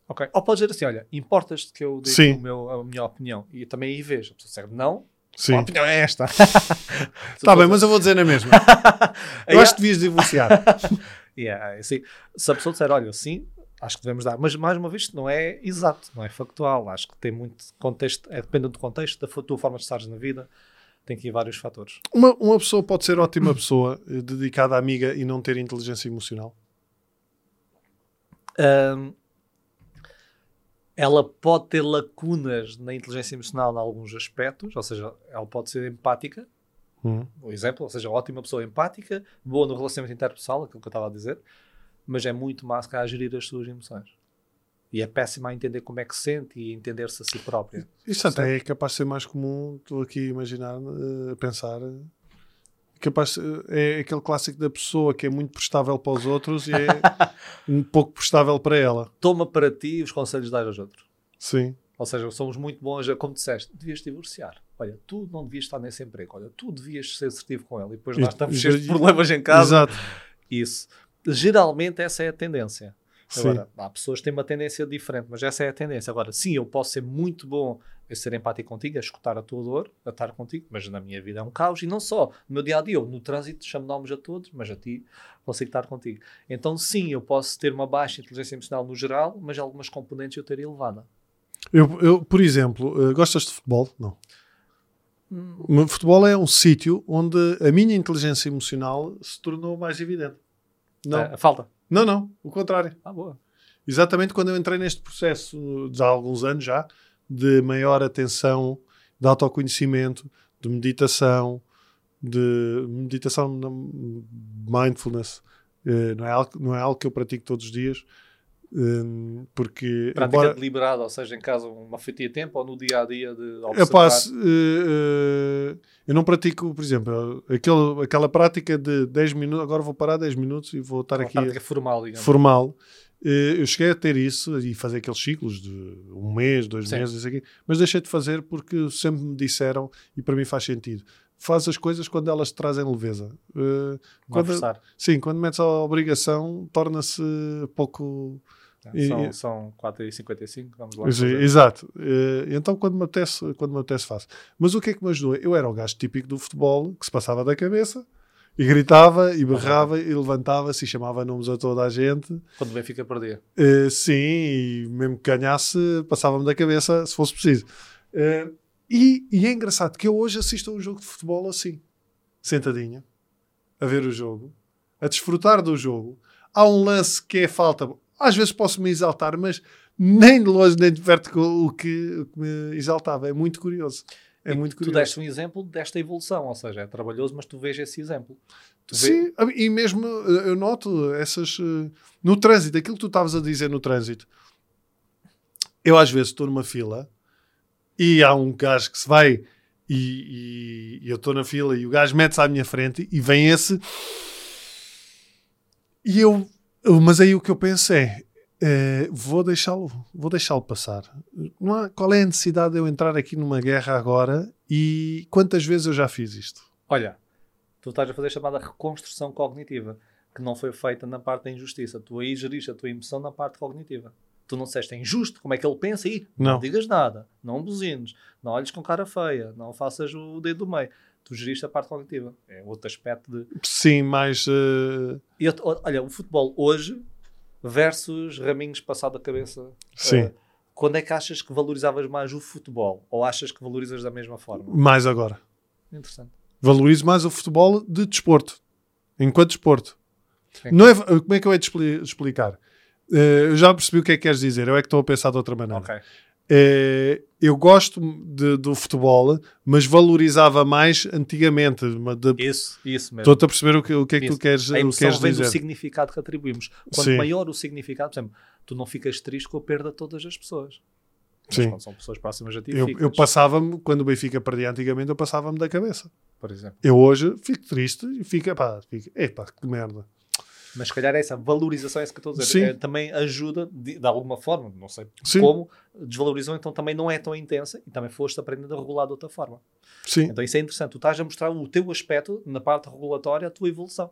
Ok. Ou podes dizer assim: olha, importas-te que eu diga Sim. o meu, a minha opinião? E também aí vejo. A pessoa disser, não, a Sim. opinião é esta. Está bem, mas eu vou dizer na mesma. Eu acho que devias divorciar. Yeah, assim, se a pessoa disser, olha, sim, acho que devemos dar, mas mais uma vez, não é exato, não é factual. Acho que tem muito contexto, é dependendo do contexto, da tua forma de estares na vida, tem aqui vários fatores. Uma, uma pessoa pode ser ótima pessoa, eh, dedicada à amiga e não ter inteligência emocional. Ahm, ela pode ter lacunas na inteligência emocional em alguns aspectos, ou seja, ela pode ser empática, Hum. o exemplo, ou seja, ótima pessoa empática, boa no relacionamento interpessoal, aquilo que eu estava a dizer, mas é muito má a gerir as suas emoções. E é péssima a entender como é que se sente e entender-se a si própria. Isso até é capaz de ser mais comum, estou aqui a imaginar, eh, a pensar. eh, Capaz, eh, é aquele clássico da pessoa que é muito prestável para os outros e é um pouco prestável para ela. Toma para ti os conselhos de dar aos outros. Sim. Ou seja, somos muito bons, como disseste, devias divorciar. Olha, tu não devias estar nesse emprego. Olha, tu devias ser assertivo com ele. E depois nós estamos cheios de problemas em casa. Exato. Isso. Geralmente essa é a tendência. Agora, há pessoas que têm uma tendência diferente, mas essa é a tendência. Agora, sim, eu posso ser muito bom a ser empático contigo, a escutar a tua dor, a estar contigo, mas na minha vida é um caos. E não só, no meu dia a dia, eu no trânsito chamo nomes a todos, mas a ti consigo estar contigo. Então, sim, eu posso ter uma baixa inteligência emocional no geral, mas algumas componentes eu teria elevada. Eu, eu, por exemplo, uh, gostas de futebol? Não. Hum. Futebol é um sítio onde a minha inteligência emocional se tornou mais evidente. Não. É, falta. Não, não, o contrário. Ah, boa. Exatamente quando eu entrei neste processo, já há alguns anos já, de maior atenção, de autoconhecimento, de meditação, de meditação, mindfulness, eh, não é algo, não é algo que eu pratico todos os dias, hum, porque prática embora... deliberada, ou seja, em casa uma fatia de tempo ou no dia a dia de observar. Eu passo, uh, uh, eu não pratico, por exemplo, aquele, aquela prática de 10 minutos, agora vou parar 10 minutos e vou estar uma aqui. Prática formal, digamos. Formal. Uh, eu cheguei a ter isso e fazer aqueles ciclos de um mês, dois Sim. meses, aqui, mas deixei de fazer porque sempre me disseram e para mim faz sentido faz as coisas quando elas te trazem leveza. Uh, quando, sim, quando metes a obrigação, torna-se pouco. É, são, e, são 4h55, vamos lá. Exato. Uh, então, quando me, apetece, quando me apetece, faço. Mas o que é que me ajudou? Eu era o gajo típico do futebol que se passava da cabeça e gritava e berrava e levantava-se e chamava nomes a toda a gente. Quando o Benfica perdia. Uh, sim, e mesmo que ganhasse, passava-me da cabeça se fosse preciso. Uh, e, e, é engraçado que eu hoje assisto a um jogo de futebol assim, sentadinho, a ver o jogo, a desfrutar do jogo. Há um lance que é falta. Às vezes posso me exaltar, mas nem de longe nem de perto o que, o que me exaltava. É muito curioso. É e muito curioso. Tu deste um exemplo desta evolução, ou seja, é trabalhoso, mas tu vês esse exemplo. Tu Sim, e mesmo eh, eu noto essas. Eh, no trânsito, aquilo que tu estavas a dizer no trânsito. Eu às vezes estou numa fila e há um gajo que se vai e, e, e eu estou na fila e o gajo mete-se à minha frente e vem esse e eu mas aí o que eu penso é uh, vou deixá-lo vou deixá-lo passar não há, qual é a necessidade de eu entrar aqui numa guerra agora e quantas vezes eu já fiz isto olha tu estás a fazer a chamada reconstrução cognitiva que não foi feita na parte da injustiça tu aí geriste a tua emoção na parte cognitiva tu não disseste é injusto, como é que ele pensa aí? Não. não digas nada, não buzines, não olhes com cara feia, não faças o dedo do meio. Tu geriste a parte cognitiva. É outro aspecto de. Sim, mais. Uh... E, olha, o futebol hoje versus Raminhos passado da cabeça. Sim. Uh, quando é que achas que valorizavas mais o futebol? Ou achas que valorizas da mesma forma? Mais agora. Interessante. Valorizo mais o futebol de desporto. Enquanto desporto. Não é, como é que eu hei de explicar? Uh, eu já percebi o que é que queres dizer, eu é que estou a pensar de outra maneira. Okay. Uh, eu gosto de, do futebol, mas valorizava mais antigamente. De, isso, isso mesmo. Estou-te a perceber o que, o que é que isso. tu queres, a o queres vem dizer. do significado que atribuímos. Quanto Sim. maior o significado, por exemplo, tu não ficas triste com a perda de todas as pessoas. Mas Sim. são pessoas próximas a ti, eu, eu passava-me, quando o Benfica perdia antigamente, eu passava-me da cabeça. Por exemplo. Eu hoje fico triste e fico, pá, fico, epá, que merda. Mas se calhar essa valorização, é isso que estou a dizer, é, também ajuda de, de, alguma forma, não sei Sim. como, desvalorizou, então também não é tão intensa e também foste aprendendo a regular de outra forma. Sim. Então isso é interessante. Tu estás a mostrar o teu aspecto na parte regulatória, a tua evolução.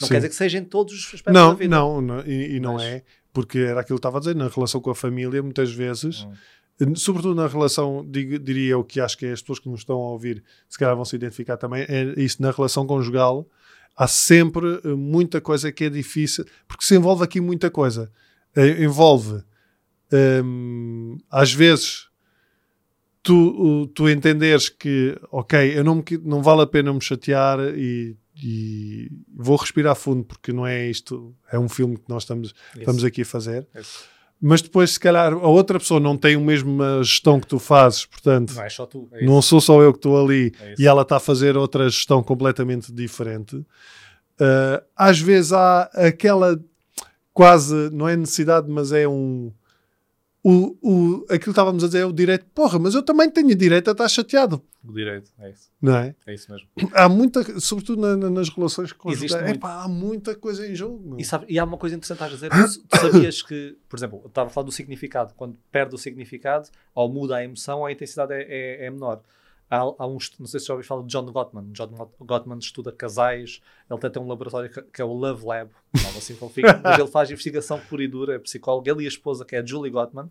Não Sim. quer dizer que seja em todos os aspectos não, da vida. Não, não e, e não Mas... é, porque era aquilo que estava a dizer, na relação com a família, muitas vezes. Hum. Sobretudo na relação, digo, diria eu que acho que as pessoas que nos estão a ouvir se calhar vão se identificar também, é isso na relação conjugal há sempre eh, muita coisa que é difícil, porque se envolve aqui muita coisa. Uh, envolve, um, às vezes, tu, tu entenderes que, ok, eu não, me, não vale a pena me chatear e, e, vou respirar fundo, porque não é isto, é um filme que nós estamos, estamos aqui a fazer. Isso mas depois, se calhar, a outra pessoa não tem a mesma gestão que tu fazes, portanto, não, é só tu, é não sou só eu que estou ali é e ela está a fazer outra gestão completamente diferente. Uh, às vezes há aquela quase, não é necessidade, mas é um. O, o, aquilo que estávamos a dizer é o direito, porra, mas eu também tenho direito a estar chateado. O direito, é isso. Não é? É isso mesmo. Há muita, sobretudo na, na, nas relações conjugais, há muita coisa em jogo. E, sabe, e, há uma coisa interessante a dizer. Tu, tu sabias que, por exemplo, eu estava a falar do significado. Quando perde o significado, ou muda a emoção, a intensidade é, é, é menor. Há, há um, não sei se já ouviu falar de John Gottman. John Gottman estuda casais, ele tem, tem um laboratório que, que, é o Love Lab, não assim fica, mas ele faz investigação pura e dura, é psicólogo, ele e a esposa, que é a Julie Gottman,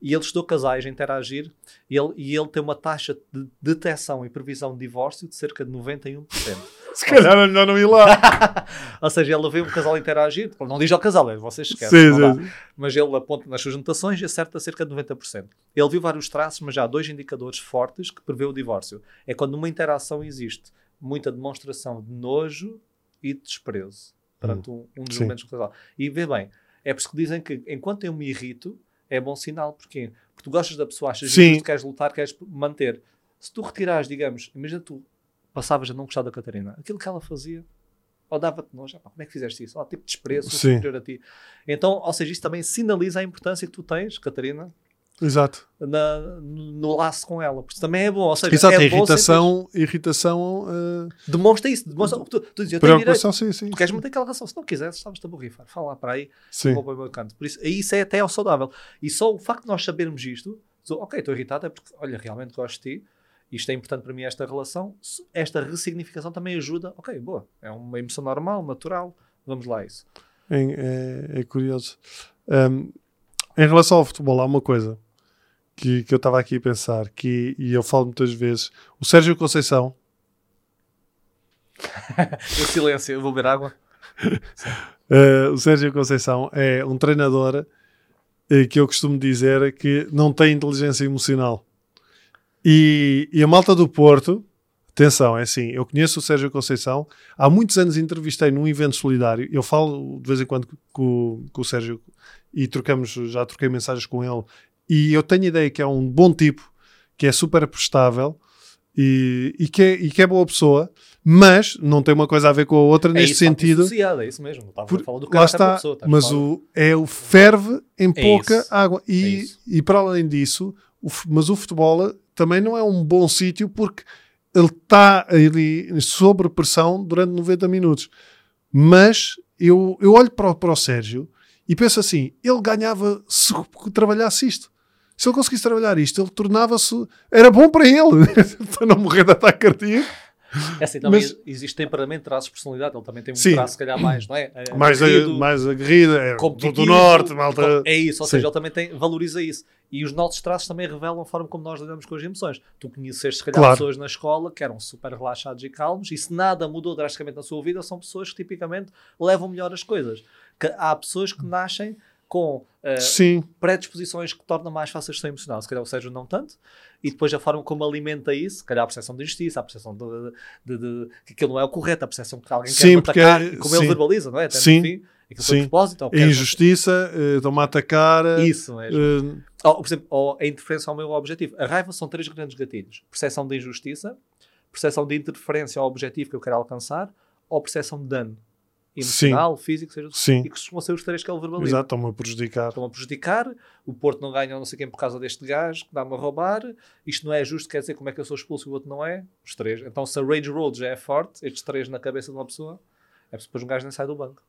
e ele estudou casais a interagir e ele, e ele tem uma taxa de detecção e previsão de divórcio de cerca de 91%. Se calhar é melhor não ir lá. Ou seja, ele vê um casal interagir, não diz ao casal, é vocês esquecem. Sim, sim. Mas ele aponta nas suas notações e acerta cerca de 90%. Ele viu vários traços, mas já há dois indicadores fortes que prevê o divórcio. É quando uma interação existe muita demonstração de nojo e de desprezo perante hum. um, um dos sim. elementos do casal. E vê bem, é por isso que dizem que enquanto eu me irrito, é bom sinal. Porquê? Porque tu gostas da pessoa, achas que queres lutar, queres manter. Se tu retirares, digamos, imagina tu passavas a não gostar da Catarina, aquilo que ela fazia, ou dava-te nojo, como é que fizeste isso? Ou tipo de desprezo superior a ti. Então, ou seja, isso também sinaliza a importância que tu tens, Catarina, Exato. Na, no laço com ela. Porque também é bom. Ou seja, Exato, é irritação, irritação uh... demonstra isso. Demonstra, tu, tu dizes, eu tenho direito, sim, sim. Tu queres manter aquela relação. Se não quiseres, estavas-te a borrifar. Fala para aí, sim. vou para o meu canto. Por isso, isso é até ao saudável. E só o facto de nós sabermos isto, sou, ok, estou irritado, é porque, olha, realmente gosto de ti, isto é importante para mim, esta relação, esta ressignificação também ajuda, ok, boa, é uma emoção normal, natural, vamos lá a isso. É, é, é curioso. Um, em relação ao futebol, há uma coisa que, que eu estava aqui a pensar, que, e eu falo muitas vezes, o Sérgio Conceição. o silêncio, eu vou beber água. uh, o Sérgio Conceição é um treinador uh, que eu costumo dizer que não tem inteligência emocional. E, e, a malta do Porto, atenção, é assim, eu conheço o Sérgio Conceição, há muitos anos entrevistei num evento solidário, eu falo de vez em quando com, com o Sérgio e trocamos, já troquei mensagens com ele e eu tenho a ideia que é um bom tipo, que é super prestável e, e, que, é, e que é boa pessoa, mas não tem uma coisa a ver com a outra é neste isso, sentido. É isso mesmo, estava Por, a falar do lá está, pessoa, mas o, é o ferve em é pouca isso. água. E, é e para além disso, o, mas o futebol também não é um bom sítio porque ele está ali sob pressão durante 90 minutos. Mas eu, eu olho para para o Sérgio e penso assim: ele ganhava se trabalhasse isto se ele conseguisse trabalhar isto, ele tornava-se. Era bom para ele, para não morrer de ataque cardíaco. É assim, também mas, existe temperamento, traços de personalidade. Ele também tem um sim, traço, se calhar, mais, não é? é mais, aguerrido, mais aguerrido, é do, do norte, malta. É isso, ou sim. seja, ele também tem, valoriza isso. E os nossos traços também revelam a forma como nós lidamos com as emoções. Tu conheceste, se calhar, claro. pessoas na escola que eram super relaxados e calmos, e se nada mudou drasticamente na sua vida, são pessoas que tipicamente levam melhor as coisas. Que há pessoas que nascem com uh, predisposições que tornam mais fácil a gestão emocional. Se calhar o Sérgio não tanto. E depois a forma como alimenta isso, se calhar a percepção de injustiça, a percepção de, de, de, de, que aquilo não é o correto, a percepção que alguém sim, quer atacar, é, como sim. ele verbaliza, não é? Até sim. Fim, sim. Propósito, Injustiça, estão-me a atacar. Isso mesmo. Uh, ou, por exemplo, ou a interferência ao meu objetivo. A raiva são três grandes gatilhos: percepção de injustiça, percepção de interferência ao objetivo que eu quero alcançar, ou percepção de dano emocional, Sim. físico, seja Sim. e que costumam ser os três que ele verbaliza. Exato, estão-me a prejudicar. Estão a prejudicar, o Porto não ganha não sei quem por causa deste gajo, que dá-me a roubar, isto não é justo, quer dizer como é que eu sou expulso e o outro não é? Os três. Então se a Rage Road já é forte, estes três na cabeça de uma pessoa, é porque depois um gajo nem sai do banco.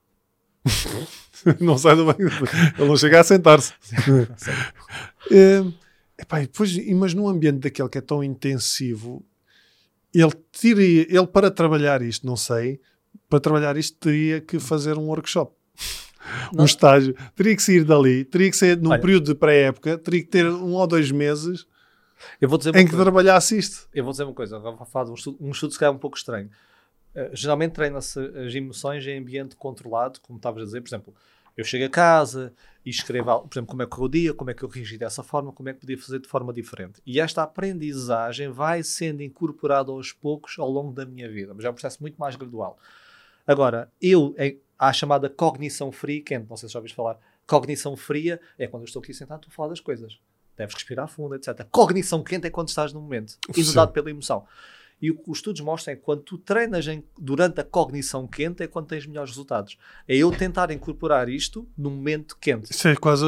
não sai do banco, ele não chega a sentar-se. é, epá, depois, mas num ambiente daquele que é tão intensivo, ele teria, ele para trabalhar isto, não sei, para trabalhar isto teria que fazer um workshop. Não. Um estágio. Teria que sair dali, teria que ser num Olha, período de pré-época, teria que ter um ou dois meses eu vou dizer em que coisa. trabalhasse isto. Eu vou dizer uma coisa, agora vou falar de um estudo, um estudo se calhar um pouco estranho. Uh, geralmente treina-se as emoções em ambiente controlado, como estavas a dizer, por exemplo, eu chego a casa e escrevo, por exemplo, como é que correu o dia, como é que eu reagi dessa forma, como é que podia fazer de forma diferente. E esta aprendizagem vai sendo incorporada aos poucos ao longo da minha vida, mas é um processo muito mais gradual. Agora, eu, é, há a chamada cognição fria, quente, não sei se já ouviste falar. Cognição fria é quando eu estou aqui sentado, estou a falar das coisas. Deves respirar fundo, etc. Cognição quente é quando estás no momento, inundado pela emoção. E o que os estudos mostram é que quando tu treinas em, durante a cognição quente é quando tens melhores resultados. É eu tentar incorporar isto no momento quente. Isso é quase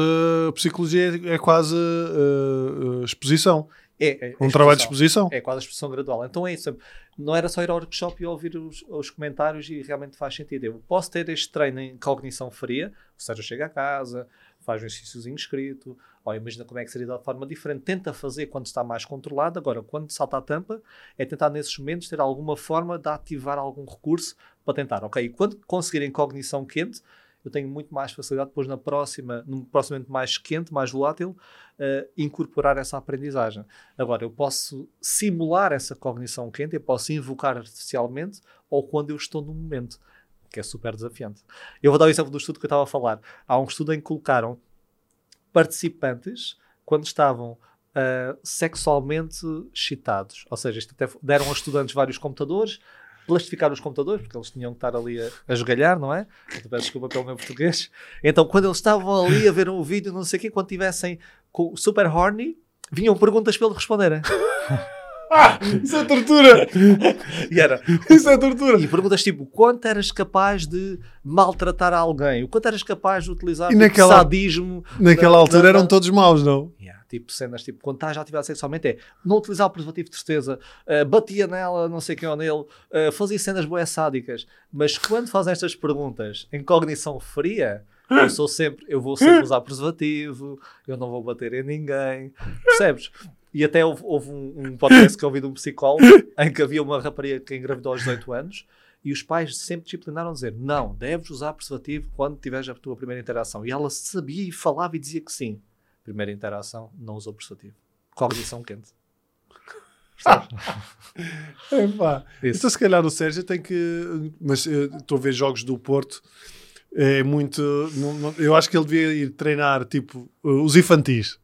a psicologia, é quase a exposição. É, é um trabalho de exposição. É quase a exposição gradual. Então é isso. Não era só ir ao workshop e ouvir os, os, comentários e realmente faz sentido. Eu posso ter este treino em cognição fria, ou seja, chego a casa, faz um exercíciozinho escrito, ou imagina como é que seria de forma diferente. Tenta fazer quando está mais controlado. Agora, quando salta a tampa, é tentar nesses momentos ter alguma forma de ativar algum recurso para tentar. Ok, e quando conseguirem cognição quente, eu tenho muito mais facilidade depois na próxima, num próximo momento mais quente, mais volátil, uh, incorporar essa aprendizagem. Agora, eu posso simular essa cognição quente, eu posso invocar artificialmente, ou quando eu estou no momento, que é super desafiante. Eu vou dar o exemplo do estudo que eu estava a falar. Há um estudo em que colocaram participantes quando estavam uh, sexualmente excitados, ou seja, deram aos estudantes vários computadores, plastificar os computadores, porque eles tinham que estar ali a, a esgalhar, não é? Peço desculpa pelo meu português. Então, quando eles estavam ali a ver um vídeo, não sei o quê, quando tivessem super horny, vinham perguntas para eles responderem. Ah, isso é tortura! e era. Isso é tortura! E perguntas tipo: quanto eras capaz de maltratar alguém? O quanto eras capaz de utilizar e naquela, sadismo? Naquela altura eram todos maus, não? Yeah, tipo cenas tipo: quando estás já atividade sexualmente é não utilizar o preservativo de certeza, uh, batia nela, não sei quem ou nele, uh, fazia cenas boas sádicas. Mas quando fazem estas perguntas em cognição fria. Eu sou sempre, eu vou sempre usar preservativo, eu não vou bater em ninguém, percebes? E até houve, houve um, um, podcast que eu ouvi de um psicólogo em que havia uma rapariga que engravidou aos 18 anos e os pais sempre disciplinaram a dizer: Não, deves usar preservativo quando tiveres a tua primeira interação. E ela sabia e falava e dizia que sim. Primeira interação, não usou preservativo. Cognição quente. é pá. Então, se calhar o Sérgio tem que. Mas eh, estou a ver jogos do Porto. É muito. Não, não, eu acho que ele devia ir treinar tipo os infantis.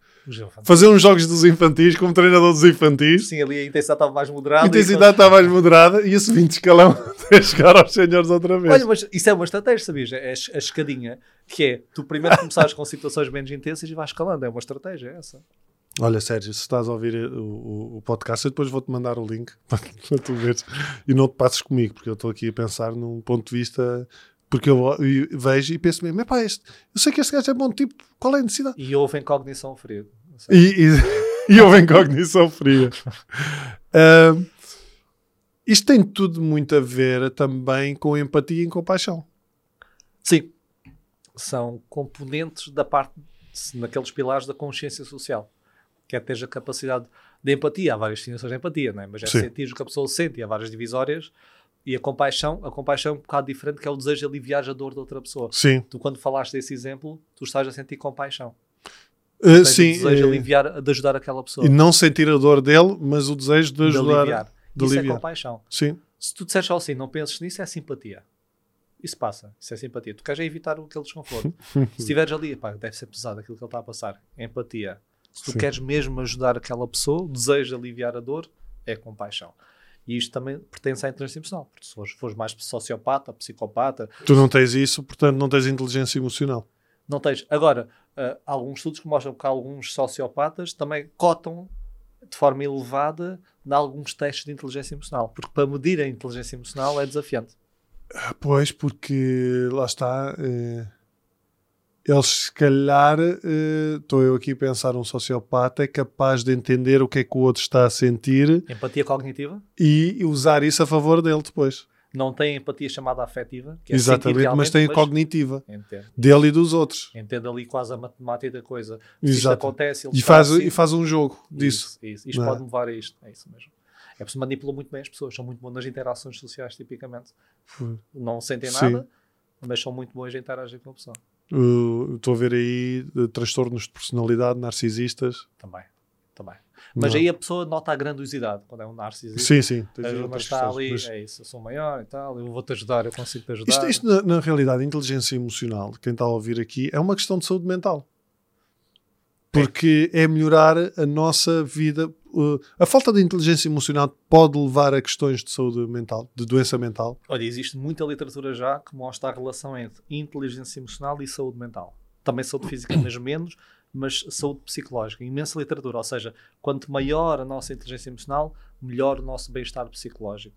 Fazer uns jogos dos infantis como treinador dos infantis. Sim, ali a intensidade estava mais moderada. A intensidade estava mais moderada e esse 20 escalão até chegar aos senhores outra vez. Olha, mas isso é uma estratégia, sabias? É a escadinha, que é tu primeiro começares com situações menos intensas e vais escalando. É uma estratégia é essa. Olha, Sérgio, se estás a ouvir o, o, o podcast, eu depois vou-te mandar o link para tu veres e não te passes comigo, porque eu estou aqui a pensar num ponto de vista porque eu, vejo e penso mesmo, pá, este, eu sei que este gajo é bom tipo, qual é a necessidade? E houve em cognição fria. E, e, e houve em cognição fria. Uh, isto tem tudo muito a ver também com empatia e compaixão. Sim. São componentes da parte, naqueles pilares da consciência social. Que é ter a capacidade de empatia. Há várias definições de empatia, não é? mas é Sim. sentir o que a pessoa sente e há várias divisórias e a compaixão, a compaixão é um bocado diferente, que é o desejo de aliviar a dor de outra pessoa. Sim. Tu, quando falaste desse exemplo, tu estás a sentir compaixão. Uh, sim. O desejo de aliviar, de ajudar aquela pessoa. E não sentir a dor dele, mas o desejo de ajudar. De aliviar. De Isso é aliviar. é compaixão. Sim. Se tu disseres só assim, não penses nisso, é simpatia. Isso passa, isso é simpatia. Tu queres é evitar aquele desconforto. Se estiveres ali, pá, deve ser pesado aquilo que ele está a passar. Empatia. Se tu sim. queres mesmo ajudar aquela pessoa, o desejo de aliviar a dor é compaixão. E isto também pertence à inteligência emocional. Porque se fores, fores mais sociopata, psicopata. Tu não tens isso, portanto não tens inteligência emocional. Não tens. Agora, uh, alguns estudos que mostram que alguns sociopatas também cotam de forma elevada em alguns testes de inteligência emocional. Porque para medir a inteligência emocional é desafiante. Pois, porque lá está. Uh eles se calhar, estou uh, eu aqui a pensar, um sociopata é capaz de entender o que é que o outro está a sentir. Empatia cognitiva. E usar isso a favor dele depois. Não tem empatia chamada afetiva. Que é Exatamente, mas tem a cognitiva. Entendo. Dele e dos outros. Entende ali quase a matemática da coisa. Se isto acontece, ele e faz, assim. e faz um jogo disso. Isso, isso. Isto pode levar a isto. É isso mesmo. É por manipula muito bem as pessoas. São muito bons nas interações sociais, tipicamente. Não sentem nada, Sim. mas são muito bons a interagir com a pessoa. Uh, estou a ver aí uh, transtornos de personalidade, narcisistas. Também, também. Mas não. aí a pessoa nota a grandiosidade quando é um narcisista. Sim, sim. Mas está ali, mas... é isso, eu sou maior e tal, eu vou-te ajudar, eu consigo te ajudar. Isto, isto na, na, realidade, a inteligência emocional, quem está a ouvir aqui, é uma questão de saúde mental. Porque é, é melhorar a nossa vida uh, a falta de inteligência emocional pode levar a questões de saúde mental, de doença mental? Olha, existe muita literatura já que mostra a relação entre inteligência emocional e saúde mental. Também saúde física, mas menos, mas saúde psicológica. Imensa literatura. Ou seja, quanto maior a nossa inteligência emocional, melhor o nosso bem-estar psicológico.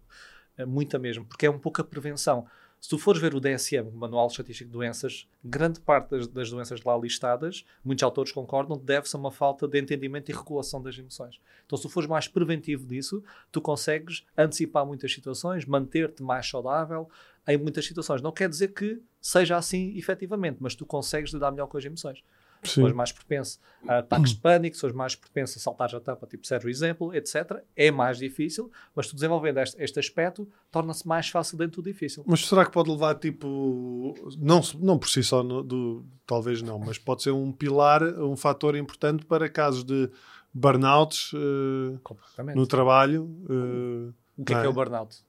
É muita mesmo, porque é um pouco a prevenção. Se tu fores ver o DSM, o Manual Estatístico de Doenças, grande parte das, das doenças lá listadas, muitos autores concordam, deve-se a uma falta de entendimento e regulação das emoções. Então, se tu fores mais preventivo disso, tu consegues antecipar muitas situações, manter-te mais saudável em muitas situações. Não quer dizer que seja assim efetivamente, mas tu consegues lidar melhor com as emoções. Sim. Mais propenso a ataques de pânico, sou mais propenso a saltar a tampa, tipo Sérgio exemplo, etc. É mais difícil, mas tu desenvolvendo este, este aspecto torna-se mais fácil dentro do difícil. Mas será que pode levar, tipo, não, não por si só, no, do, talvez não, mas pode ser um pilar, um fator importante para casos de burnouts uh, no trabalho? Uh, o que é, é, que é o burnout?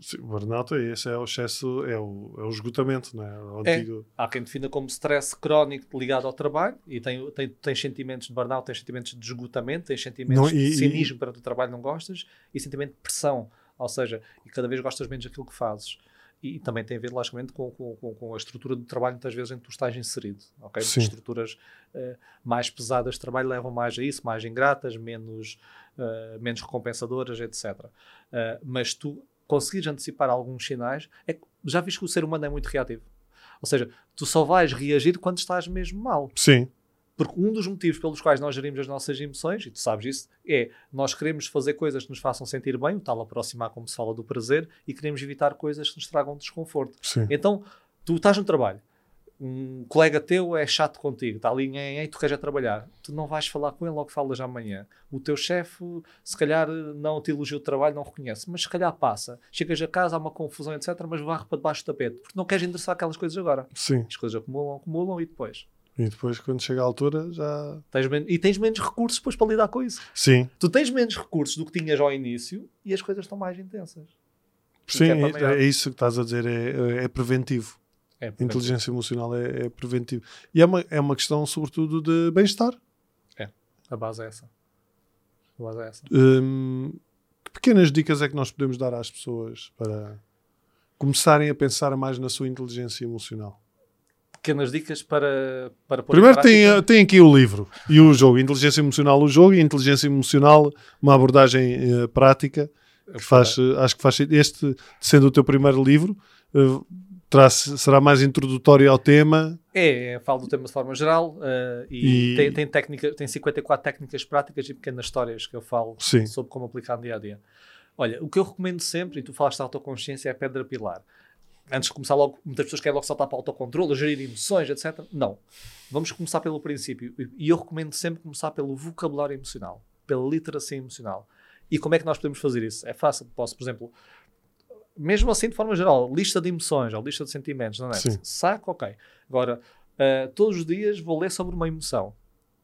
Sim, o burnout é esse, é o excesso, é o, é o esgotamento, não é? O antigo... é. Há quem defina como stress crónico ligado ao trabalho e tem, tem, tem sentimentos de burnout, tem sentimentos de esgotamento, tem sentimentos não, e, de cinismo e... para o trabalho não gostas e sentimento de pressão, ou seja, e cada vez gostas menos daquilo que fazes. E, também tem a ver, logicamente, com, com, com, a estrutura do trabalho, muitas vezes, em que tu estás inserido. Okay? Estruturas uh, mais pesadas de trabalho levam mais a isso, mais ingratas, menos, uh, menos recompensadoras, etc. Uh, eh, mas tu conseguires antecipar alguns sinais, é, já viste que o ser humano é muito reativo. Ou seja, tu só vais reagir quando estás mesmo mal. Sim. Porque um dos motivos pelos quais nós gerimos as nossas emoções, e tu sabes isso, é nós queremos fazer coisas que nos façam sentir bem, o tal aproximar, como se fala, do prazer, e queremos evitar coisas que nos tragam desconforto. Sim. Então, tu estás no trabalho, um colega teu é chato contigo, está ali em, em tu queres a trabalhar, tu não vais falar com ele logo falas amanhã. O teu chefe, se calhar, não te elogia o trabalho, não reconhece, mas se calhar passa. Chegas a casa, há uma confusão, etc., mas varre para debaixo do tapete, porque não queres endereçar aquelas coisas agora. Sim. As coisas acumulam, acumulam e depois. E depois, quando chega a altura, já. Tens e tens menos recursos depois para lidar com isso. Sim. Tu tens menos recursos do que tinhas ao início e as coisas estão mais intensas. Sim, é, é, isso que estás a dizer, é, é preventivo. É Inteligência emocional é, é, preventivo. E é uma, é uma questão, sobretudo, de bem-estar. É, a base é essa. A base é essa. Hum, que pequenas dicas é que nós podemos dar às pessoas para começarem a pensar mais na sua inteligência emocional? Pequenas dicas para, para Primeiro tem, tem aqui o livro e o jogo. Inteligência emocional, o jogo, e inteligência emocional, uma abordagem uh, prática. Que faz, uh, acho que faz este, sendo o teu primeiro livro, uh, Terá, será mais introdutório ao tema? É, é, falo do tema de forma geral uh, e, e... Tem, tem, técnica, tem 54 técnicas práticas e pequenas histórias que eu falo Sim. sobre como aplicar no dia a dia. Olha, o que eu recomendo sempre, e tu falaste de autoconsciência, é a pedra pilar. Antes de começar logo, muitas pessoas querem logo saltar para o autocontrole, gerir emoções, etc. Não. Vamos começar pelo princípio. E eu recomendo sempre começar pelo vocabulário emocional, pela literacia emocional. E como é que nós podemos fazer isso? É fácil. Posso, por exemplo, mesmo assim, de forma geral, lista de emoções ou lista de sentimentos, não é? Sim. Saco, ok. Agora, uh, todos os dias vou ler sobre uma emoção.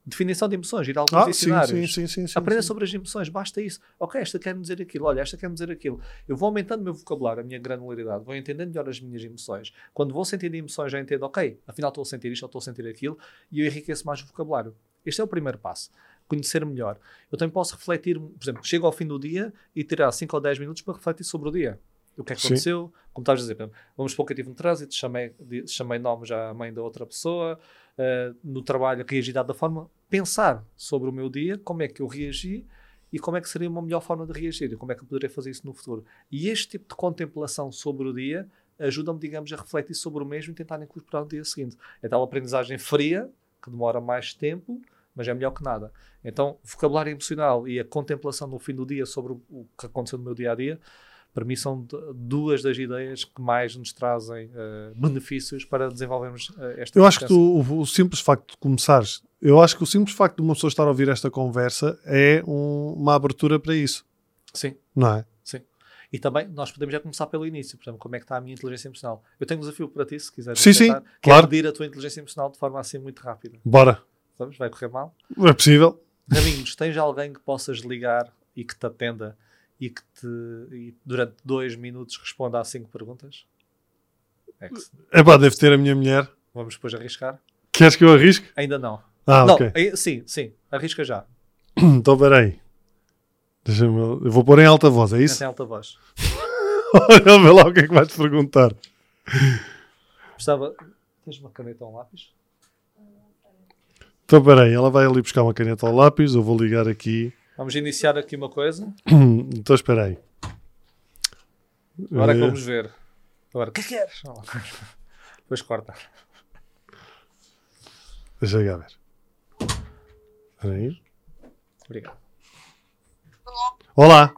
Definição de emoções, ir a alguns ah, dicionários. Sim, sim, sim, Aprenda sobre as emoções, basta isso. Ok, esta quer-me dizer aquilo, olha, esta quer-me dizer aquilo. Eu vou aumentando o meu vocabulário, a minha granularidade, vou entendendo melhor as minhas emoções. Quando vou sentindo emoções, já entendo, ok, afinal estou a sentir isto ou estou a sentir aquilo, e eu enriqueço mais o vocabulário. Este é o primeiro passo. Conhecer melhor. Eu também posso refletir, por exemplo, chego ao fim do dia e tirar 5 ou 10 minutos para refletir sobre o dia o que é que aconteceu, Sim. como estavas a dizer, vamos supor que eu tive um trânsito, chamei, chamei nome já à mãe da outra pessoa, uh, no trabalho reagi da forma, pensar sobre o meu dia, como é que eu reagi e como é que seria uma melhor forma de reagir e como é que eu poderia fazer isso no futuro. E este tipo de contemplação sobre o dia ajuda-me, digamos, a refletir sobre o mesmo e tentar incorporar no dia seguinte. É tal aprendizagem fria, que demora mais tempo, mas é melhor que nada. Então, vocabulário emocional e a contemplação no fim do dia sobre o que aconteceu no meu dia a dia para mim são duas das ideias que mais nos trazem uh, benefícios para desenvolvermos uh, esta Eu acho que tu, o, o, simples facto de começares, eu acho que o simples facto de uma pessoa estar a ouvir esta conversa é um, uma abertura para isso. Sim. Não é? Sim. E também nós podemos já começar pelo início, por exemplo, como é que está a minha inteligência emocional. Eu tenho um desafio para ti, se quiseres. Sim, tentar, sim, que claro. é medir a tua inteligência emocional de forma assim muito rápida. Bora. Vamos? Vai correr mal? É possível. Raminhos, tens alguém que possas ligar e que te atenda e que te, e durante dois minutos responda a cinco perguntas? É, que... é pá, deve ter a minha mulher. Vamos depois arriscar? Queres que eu arrisque? Ainda não. Ah, não, ok. Sim, sim, arrisca já. então, peraí. Deixa-me. Eu vou pôr em alta voz, é isso? Em alta voz. Olha, vê lá o que é que vais-te perguntar. Gostava. Tens uma caneta ou um lápis? Então, peraí, ela vai ali buscar uma caneta ou lápis. Eu vou ligar aqui. Vamos iniciar aqui uma coisa. então espera aí. Agora é que vamos ver. Agora, o que que queres? Depois corta. Deixa eu ver. Espera aí. Obrigado. Olá.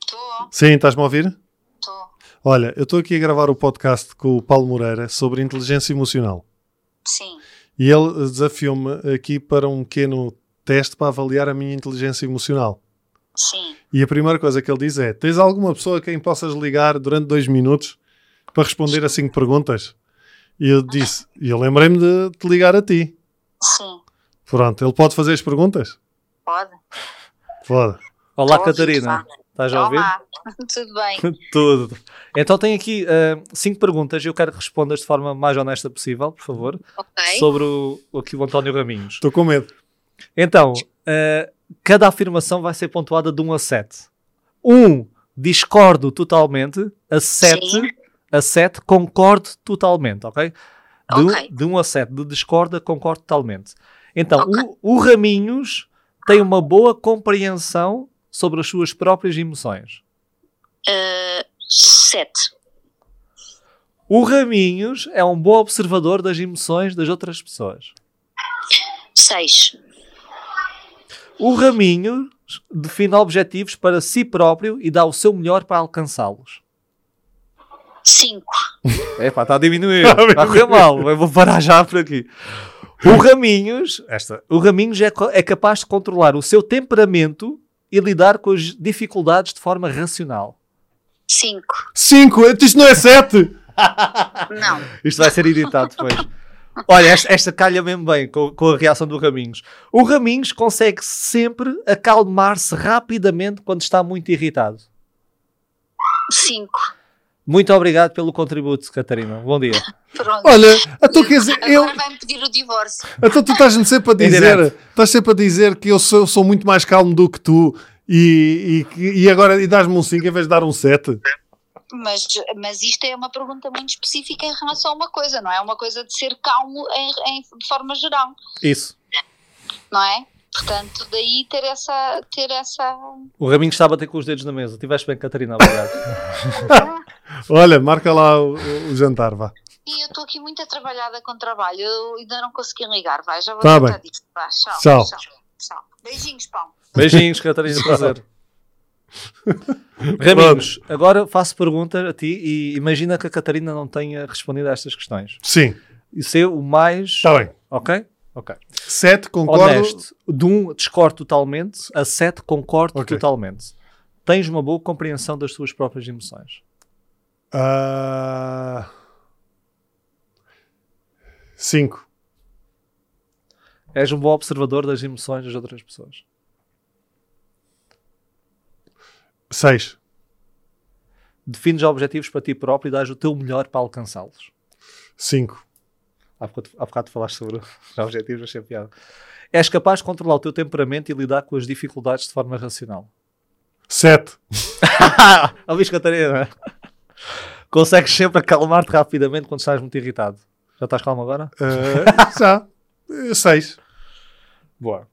Estou. Sim, estás-me a ouvir? Estou. Olha, eu estou aqui a gravar o podcast com o Paulo Moreira sobre inteligência emocional. Sim. E ele desafiou-me aqui para um pequeno teste para avaliar a minha inteligência emocional. Sim. E a primeira coisa que ele diz é: Tens alguma pessoa a quem possas ligar durante dois minutos para responder a cinco perguntas? E eu disse: E eu lembrei-me de te ligar a ti. Sim. Pronto, ele pode fazer as perguntas? Pode. Pode. Olá, Tô Catarina. Estás a ouvir? Olá. Tudo bem. Tudo. Então tenho aqui ah, cinco perguntas e eu quero que respondas de forma mais honesta possível, por favor, Ok. sobre o, o aqui o António Raminhos. Estou com medo. Então, ah, cada afirmação vai ser pontuada de 1 a 7. 1, discordo totalmente. A 7, Sim. a 7 concordo totalmente, ok? De, Ok. de 1 a 7, de discorda, concordo totalmente. Então, Ok. o, o Raminhos tem uma boa compreensão sobre as suas próprias emoções. Uh, sete. O Raminhos é um bom observador das emoções das outras pessoas. Seis. O Raminhos define objetivos para si próprio e dá o seu melhor para alcançá-los. Cinco. Epá, está a diminuir. Está a correr mal. Eu vou parar já por aqui. O Raminhos, esta, o Raminhos é, é capaz de controlar o seu temperamento e lidar com as dificuldades de forma racional. Cinco. Cinco? Isto não é sete? Não. Isto vai ser editado depois. Olha, esta, esta calha mesmo bem com, com a reação do Raminhos. O Raminhos consegue sempre acalmar-se rapidamente quando está muito irritado. Cinco. Muito obrigado pelo contributo, Catarina. Bom dia. Pronto. Olha, então quer dizer, eu, Agora vai-me pedir o divórcio. então tu estás-me sempre a dizer, estás sempre a dizer que eu sou, sou muito mais calmo do que tu e, e, e agora e dás-me um 5 em vez de dar um 7. Mas, mas isto é uma pergunta muito específica em relação a uma coisa, não é? Uma coisa de ser calmo em, em- de forma geral, Isso. não é? Portanto, daí ter essa. Ter essa... O Raminhos está a bater com os dedos na mesa. Tiveste bem, Catarina. Obrigado. Olha, marca lá o, o jantar, vá. E eu estou aqui muito atrabalhada com trabalho, eu ainda não consegui ligar, vai, já vou Tá tratar bem. disto. Vá, tchau, Tchau. tchau. tchau. Beijinhos, pão. Beijinhos, Catarina. Prazer. Raminhos, agora faço pergunta a ti e imagina que a Catarina não tenha respondido a estas questões. Sim, Isso é o mais. está bem. Ok? Ok. 7, concordo. Honesto. De um, discordo totalmente. A sete, concordo Ok. totalmente. Tens uma boa compreensão das tuas próprias emoções. Ah, 5. És um bom observador das emoções das outras pessoas. 6. Defines objetivos para ti próprio e dás o teu melhor para alcançá-los. 5. Há bocado, há bocado falaste sobre os objetivos, achei piada. És capaz de controlar o teu temperamento e lidar com as dificuldades de forma racional. 7. Ouviste, Catarina? Consegues sempre acalmar-te rapidamente quando estás muito irritado. Já estás calmo agora? Ah, já. 6. Boa.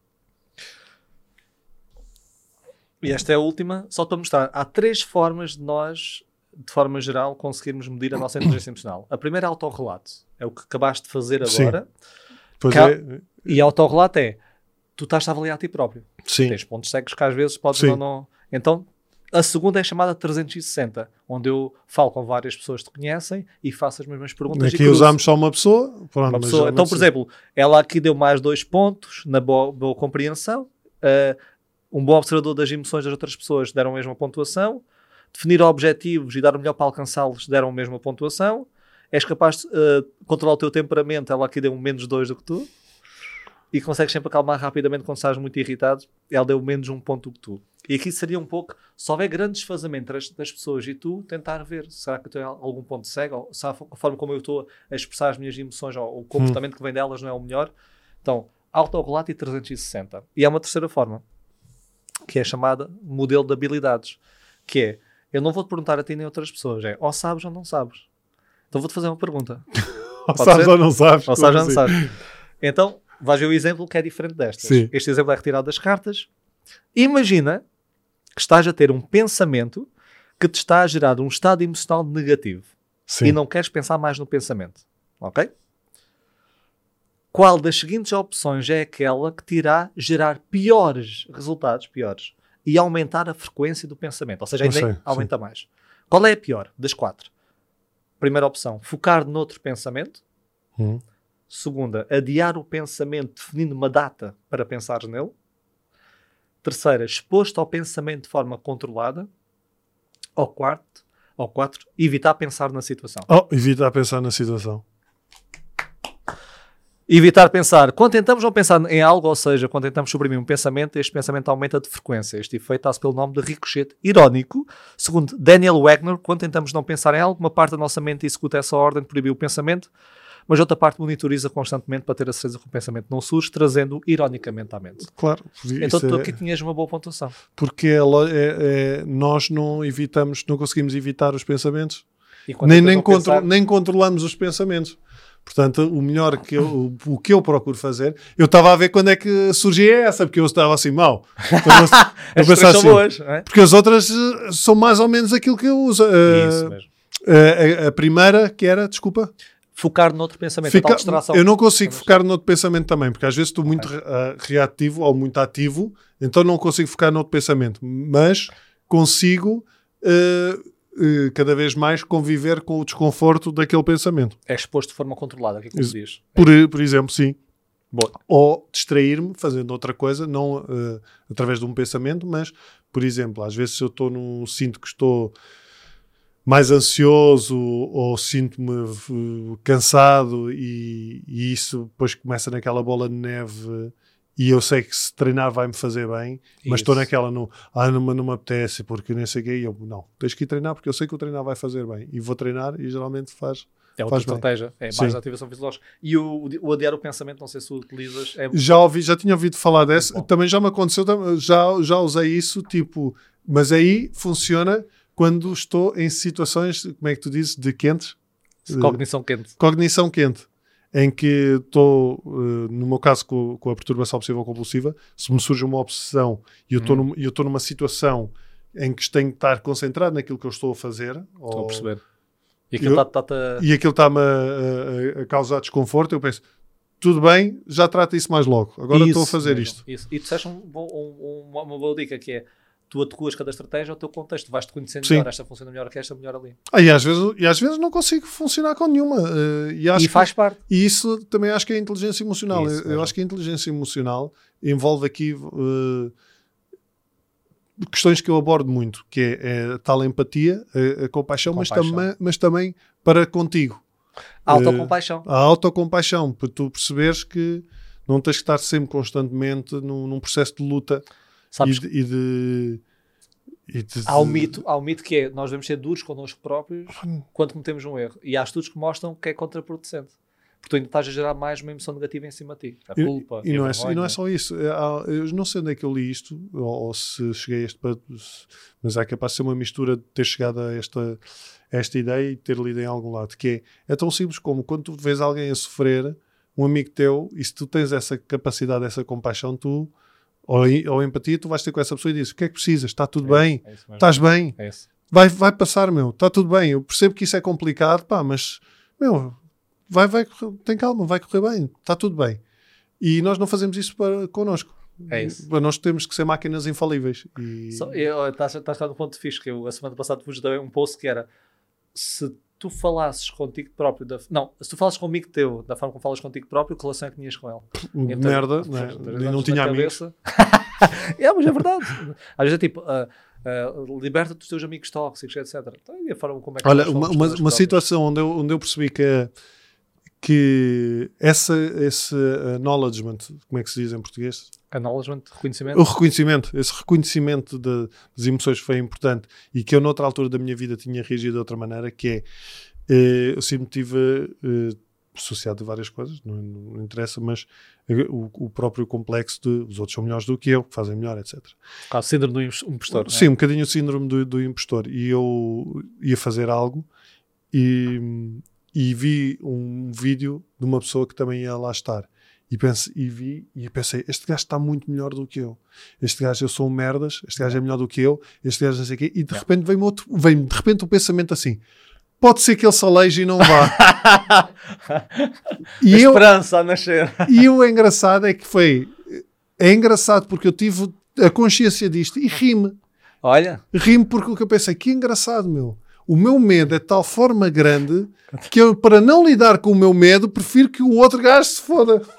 E esta é a última, só para mostrar. Há três formas de nós, de forma geral, conseguirmos medir a nossa inteligência emocional. A primeira é autorrelato. É o que acabaste de fazer agora. Pois Cal- é. E autorrelato é, tu estás a avaliar a ti próprio. Sim. Tens pontos cegos que às vezes podes Sim. não, não... Então, a segunda é chamada 360, onde eu falo com várias pessoas que te conhecem e faço as mesmas perguntas. Aqui usámos só uma pessoa. Pronto, Uma pessoa. Então, por exemplo, ela aqui deu mais dois pontos na boa, boa compreensão. Uh, um bom observador das emoções das outras pessoas deram a mesma pontuação. Definir objetivos e dar o melhor para alcançá-los deram a mesma pontuação. És capaz de uh, controlar o teu temperamento. Ela aqui deu um menos dois do que tu. E consegues sempre acalmar rapidamente quando estás muito irritado. Ela deu menos um ponto do que tu. E aqui seria um pouco, se houver grande desfazamento das, das pessoas e tu, tentar ver, será que eu tenho algum ponto cego? Ou se a fo- a forma como eu estou a expressar as minhas emoções ou o comportamento que vem delas não é o melhor? Então, autorrelato e 360. E há uma terceira forma, que é chamada modelo de habilidades, que é, eu não vou-te perguntar a ti nem a outras pessoas, é ou sabes ou não sabes. Então vou-te fazer uma pergunta. Ou Pode sabes ser? ou não sabes? Ou sabes ou não assim? sabes. Então, vais ver o exemplo que é diferente destas. Sim. Este exemplo é retirado das cartas. Imagina que estás a ter um pensamento que te está a gerar um estado emocional negativo Sim. e não queres pensar mais no pensamento. Ok? Qual das seguintes opções é aquela que te irá gerar piores resultados, piores, e aumentar a frequência do pensamento? Ou seja, ainda sei, aumenta mais. Qual é a pior das quatro? Primeira opção, focar noutro pensamento. Hum. Segunda, adiar o pensamento definindo uma data para pensares nele. Terceira, exposto ao pensamento de forma controlada. Ou quarto, ou quatro, evitar pensar na situação. Oh, evita pensar na situação. Evitar pensar. Quando tentamos não pensar em algo, ou seja, quando tentamos suprimir um pensamento, este pensamento aumenta de frequência. Este efeito dá-se pelo nome de ricochete irónico. Segundo Daniel Wagner, quando tentamos não pensar em algo, uma parte da nossa mente executa essa ordem de proibir o pensamento, mas outra parte monitoriza constantemente para ter a certeza que o pensamento não surge, trazendo ironicamente à mente. Claro. Então tu é- aqui tinhas uma boa pontuação. Porque é é- é- nós não evitamos, não conseguimos evitar os pensamentos. Nem, nem, contro- pensar- nem controlamos os pensamentos. Portanto, o melhor que eu, o, que eu procuro fazer, eu estava a ver quando é que surgia essa, porque eu estava assim mal. As três são assim, boas, é? porque as outras eh, são mais ou menos aquilo que eu uso. Eh, Isso mesmo. eh, a, a primeira, que era, desculpa, Focar noutro pensamento, fica- distração. eu não consigo Vamos- focar noutro pensamento também, porque às vezes estou muito eh, reativo ou muito ativo, então não consigo focar noutro pensamento, mas consigo eh, cada vez mais conviver com o desconforto daquele pensamento. É exposto de forma controlada, aqui como Isso. diz. Por, por exemplo, sim. Ou distrair-me fazendo outra coisa, não eh, através de um pensamento, mas, por exemplo, às vezes eu estou num sinto que estou mais ansioso ou sinto-me eh, cansado e, e isso depois começa naquela bola de neve e eu sei que se treinar vai-me fazer bem, mas estou naquela no, ah, não, me- não me apetece porque nem sei o quê, e eu, não, tens que ir treinar porque eu sei que o treinar vai fazer bem e vou treinar e geralmente faz É outra Faz bem. estratégia. É mais Sim. ativação fisiológica. E o, o adiar o pensamento, não sei se o utilizas. É, Já ouvi, já tinha ouvido falar dessa. Também já me aconteceu, já, já usei isso, tipo, mas aí funciona quando estou em situações, como é que tu dizes, de quentes? cognição quente. Cognição quente. Em que estou, eh, no meu caso, com, com a perturbação obsessiva compulsiva, se me surge uma obsessão e eu estou Hum. estou numa situação em que tenho que estar concentrado naquilo que eu estou a fazer, Estou ou- a perceber. E aquilo Eu- está-te a. e aquilo está-me a, a- a causar desconforto, eu penso, tudo bem, já trata isso mais logo. Agora estou a fazer mesmo, isto. Isso. E tu disseste um um- uma, uma boa dica que é tu adequas cada estratégia ao teu contexto, vais-te conhecendo Sim. melhor, esta funciona melhor que esta, melhor ali. Ah, e, às vezes, e às vezes não consigo funcionar com nenhuma. eh, e, e faz parte. que, e isso também acho que é inteligência emocional. Isso Eu- eu mesmo. acho que a inteligência emocional envolve aqui eh, questões que eu abordo muito, que é, é a tal empatia, a, a compaixão, Mas, Compaixão. também, mas também para contigo. A autocompaixão. A autocompaixão, para tu perceberes que não tens que estar sempre constantemente num, num processo de luta Sabes e de, e de- e de- Há um mito, há um mito que é nós devemos ser duros connosco próprios quando cometemos um erro. E há estudos que mostram que é contraproducente. Porque tu ainda estás a gerar mais uma emoção negativa em cima de ti. A E- culpa. E, a não, é, vergonha. e não é só isso. É, há- Eu não sei onde é que eu li isto, ou, ou se cheguei a este. Mas é capaz de ser uma mistura de ter chegado a esta, a esta ideia e ter lido em algum lado. Que é, é tão simples como quando tu vês alguém a sofrer, um amigo teu, e se tu tens essa capacidade, essa compaixão, tu, ou, ou empatia, tu vais ter com essa pessoa e dizes: O que é que precisas? Está tudo É bem? é. Estás bem? É. Vai, vai passar, meu. Está tudo bem. Eu percebo que isso é complicado, pá, mas, meu, vai, vai, tem calma, vai correr bem. Está tudo bem. E nós não fazemos isso para connosco. É isso. Nós temos que ser máquinas infalíveis. E... Só- eu- Estás no ponto fixe, que eu a semana passada vos dei um post que era se tu falasses contigo próprio, da, não, se tu falasses comigo teu, da forma como falas contigo próprio, que relação é que tinhas com ele? Então, merda, né? Nem- anos não tinha amigos. é, mas é verdade. Às vezes é tipo, ah, ah, liberta-te dos teus amigos tóxicos, etc. Então, e a forma como é que Olha, uma, uma, uma situação onde eu, onde eu percebi que, que essa, esse acknowledgement, como é que se diz em português? Acknowledgement, reconhecimento. O reconhecimento, esse reconhecimento de- das emoções foi importante e que eu, noutra altura da minha vida, tinha reagido de outra maneira, que é, eh, eu sempre tive eh, associado a várias coisas, não, não interessa, mas eh, o, o próprio complexo de os outros são melhores do que eu, que fazem melhor, etc. Caso síndrome do im- impostor. é? Sim, um bocadinho o síndrome do, do impostor. E eu ia fazer algo e, e vi um vídeo de uma pessoa que também ia lá estar. E, pense, e vi e pensei, este gajo está muito melhor do que eu. Este gajo, eu sou um merdas, este gajo é melhor do que eu, este gajo não sei o quê. E de repente vem-me outro, vem de repente o pensamento assim, pode ser que ele se aleije e não vá. e, A eu, esperança a nascer. e o engraçado é que foi, é engraçado porque eu tive a consciência disto e ri-me. Olha, Rimo porque o que eu pensei, que engraçado, meu. O meu medo é de tal forma grande que eu, para não lidar com o meu medo, prefiro que o outro gajo se foda.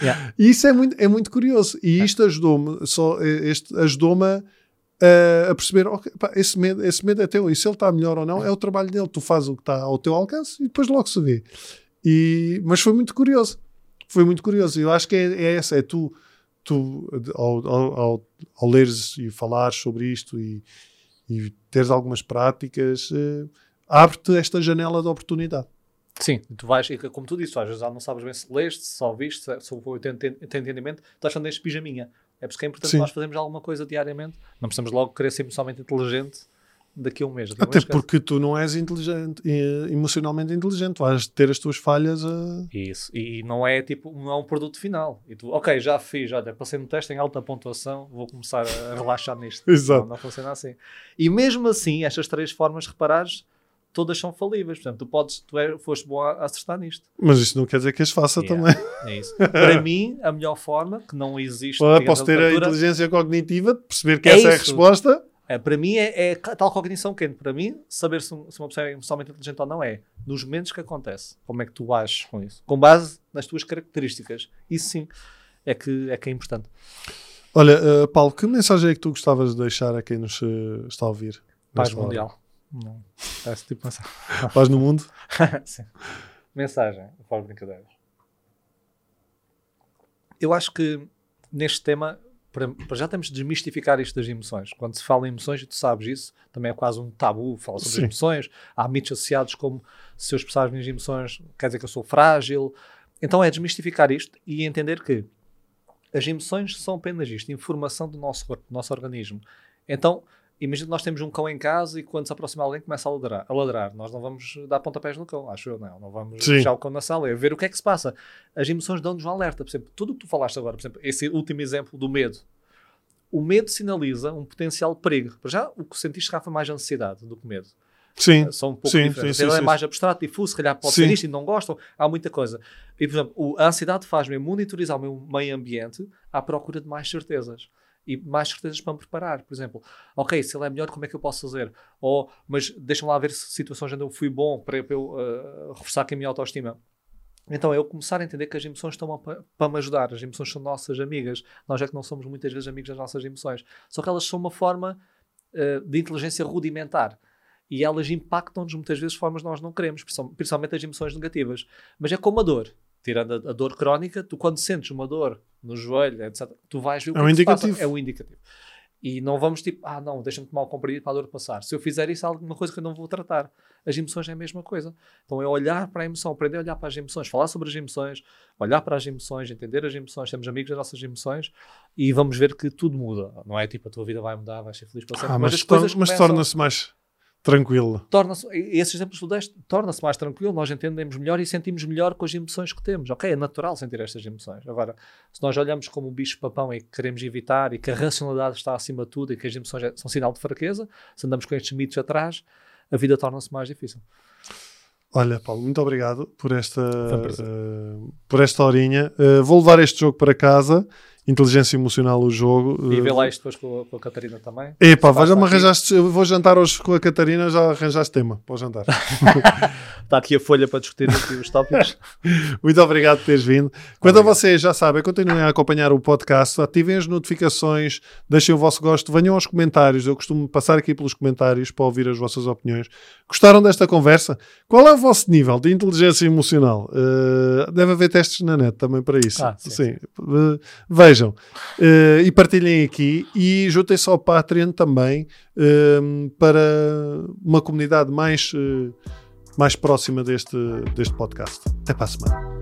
Yeah. E isso é muito, é muito curioso. E isto ajudou-me, só, eh, este ajudou-me a, a perceber, ok, pá, esse, medo, esse medo é teu, e se ele está melhor ou não, é o trabalho dele. Tu fazes o que está ao teu alcance e depois logo se vê. E, mas foi muito curioso. Foi muito curioso. E eu acho que é, é essa, é tu, tu ao, ao, ao, ao leres e falares sobre isto e, e teres algumas práticas, eh, abre-te esta janela de oportunidade. Sim, tu vais, como tu disse, às vezes não sabes bem se leste, se só viste, se, se o teu enten- teu entendimento, estás fazendo este pijaminha. É por isso que é importante Sim. nós fazermos alguma coisa diariamente. Não precisamos logo querer ser emocionalmente inteligente daqui a um mês. A um Até mês, porque tu não és inteligente, emocionalmente inteligente, vais ter as tuas falhas a. Isso, e não é tipo, não é um produto final. E tu, ok, já fiz, olha, passei no teste em alta pontuação, vou começar a relaxar nisto. Exato. Não, não funciona assim. E mesmo assim, estas três formas, reparares, todas são falíveis. Portanto, tu podes, tu é, foste bom a, a acertar nisto. Mas isso não quer dizer que as faça Yeah. também. É isso. Para mim, a melhor forma, que não existe. Posso ter a inteligência cognitiva, perceber que É essa é a isso. resposta. É, para mim, é, é tal cognição que para mim, saber se, se uma pessoa é emocionalmente inteligente ou não é nos momentos que acontece. Como é que tu ages com isso? Com base nas tuas características. Isso sim é que é, que é importante. Olha, eh, Paulo, que mensagem é que tu gostavas de deixar a quem nos eh, está a ouvir? Paz hora? mundial. Não. Esse tipo de mensagem. Paz no mundo? Sim. Mensagem, fora de brincadeiras. Eu acho que neste tema, para, para já temos de desmistificar isto das emoções. Quando se fala em emoções, e tu sabes isso, também é quase um tabu, fala sobre Sim. emoções. Há mitos associados como se eu expressar as minhas emoções, quer dizer que eu sou frágil. Então é desmistificar isto e entender que as emoções são apenas isto, informação do nosso corpo, do nosso organismo. Então, imagina que nós temos um cão em casa e quando se aproxima alguém começa a ladrar, a ladrar. Nós não vamos dar pontapés no cão, acho eu, não. Não vamos Sim. deixar o cão na sala, é ver o que é que se passa. As emoções dão-nos um alerta. Por exemplo, tudo o que tu falaste agora, por exemplo, esse último exemplo do medo. O medo sinaliza um potencial perigo. Para já, o que sentiste cá foi mais ansiedade do que medo. Sim. São um pouco Sim, diferentes. sim, sim, é sim. mais abstrato, difuso, se calhar pode Sim. ser isto e não gostam. Há muita coisa. E, por exemplo, a ansiedade faz-me monitorizar o meu meio ambiente à procura de mais certezas. E mais certezas para me preparar. Por exemplo, ok, se ele é melhor, como é que eu posso fazer? Ou, mas deixa-me lá ver se situações onde eu fui bom para, para eu uh, reforçar aqui a minha autoestima. Então eu começar a entender que as emoções estão para, para me ajudar. As emoções são nossas amigas. Nós é que não somos muitas vezes amigos das nossas emoções. Só que elas são uma forma uh, de inteligência rudimentar. E elas impactam-nos muitas vezes de formas que nós não queremos, principal- principalmente as emoções negativas. Mas é como a dor. Tirando a, a dor crónica, tu quando sentes uma dor no joelho, etc., tu vais ver o É que um é que se passa. indicativo. É o indicativo. E não vamos tipo, ah não, deixa-me tomar o comprimido para a dor passar. Se eu fizer isso, há alguma coisa que eu não vou tratar. As emoções é a mesma coisa. Então é olhar para a emoção, aprender a olhar para as emoções, falar sobre as emoções, olhar para as emoções, entender as emoções, sermos amigos das nossas emoções e vamos ver que tudo muda. Não é tipo a tua vida vai mudar, vais ser feliz para sempre. Ah, mas mas começam- torna-se mais tranquilo. torna-se, esses exemplos que tu deste, torna-se mais tranquilo, nós entendemos melhor e sentimos melhor com as emoções que temos. Ok, é natural sentir estas emoções. Agora, se nós olhamos como um bicho-papão e que queremos evitar e que a racionalidade está acima de tudo e que as emoções é- são sinal de fraqueza, se andamos com estes mitos atrás, a vida torna-se mais difícil. Olha, Paulo, muito obrigado por esta, um eh, por esta horinha. Eh, vou levar este jogo para casa. Inteligência emocional, o jogo. E vê Eh, lá isto depois com, a- com a Catarina também. Epá, já me arranjaste. Eu vou jantar hoje com a Catarina, já arranjaste tema para o jantar. Está aqui a folha para discutir aqui os tópicos. Muito obrigado por teres vindo. Quanto a vocês, já sabem, continuem a acompanhar o podcast, ativem as notificações, deixem o vosso gosto, venham aos comentários. Eu costumo passar aqui pelos comentários para ouvir as vossas opiniões. Gostaram desta conversa? Qual é o vosso nível de inteligência emocional? Uh, deve haver testes na net também para isso. Ah, sim, Uh, vejam Uh, e partilhem aqui e juntem-se ao Patreon também um, para uma comunidade mais, uh, mais próxima deste, deste podcast. Até para a semana.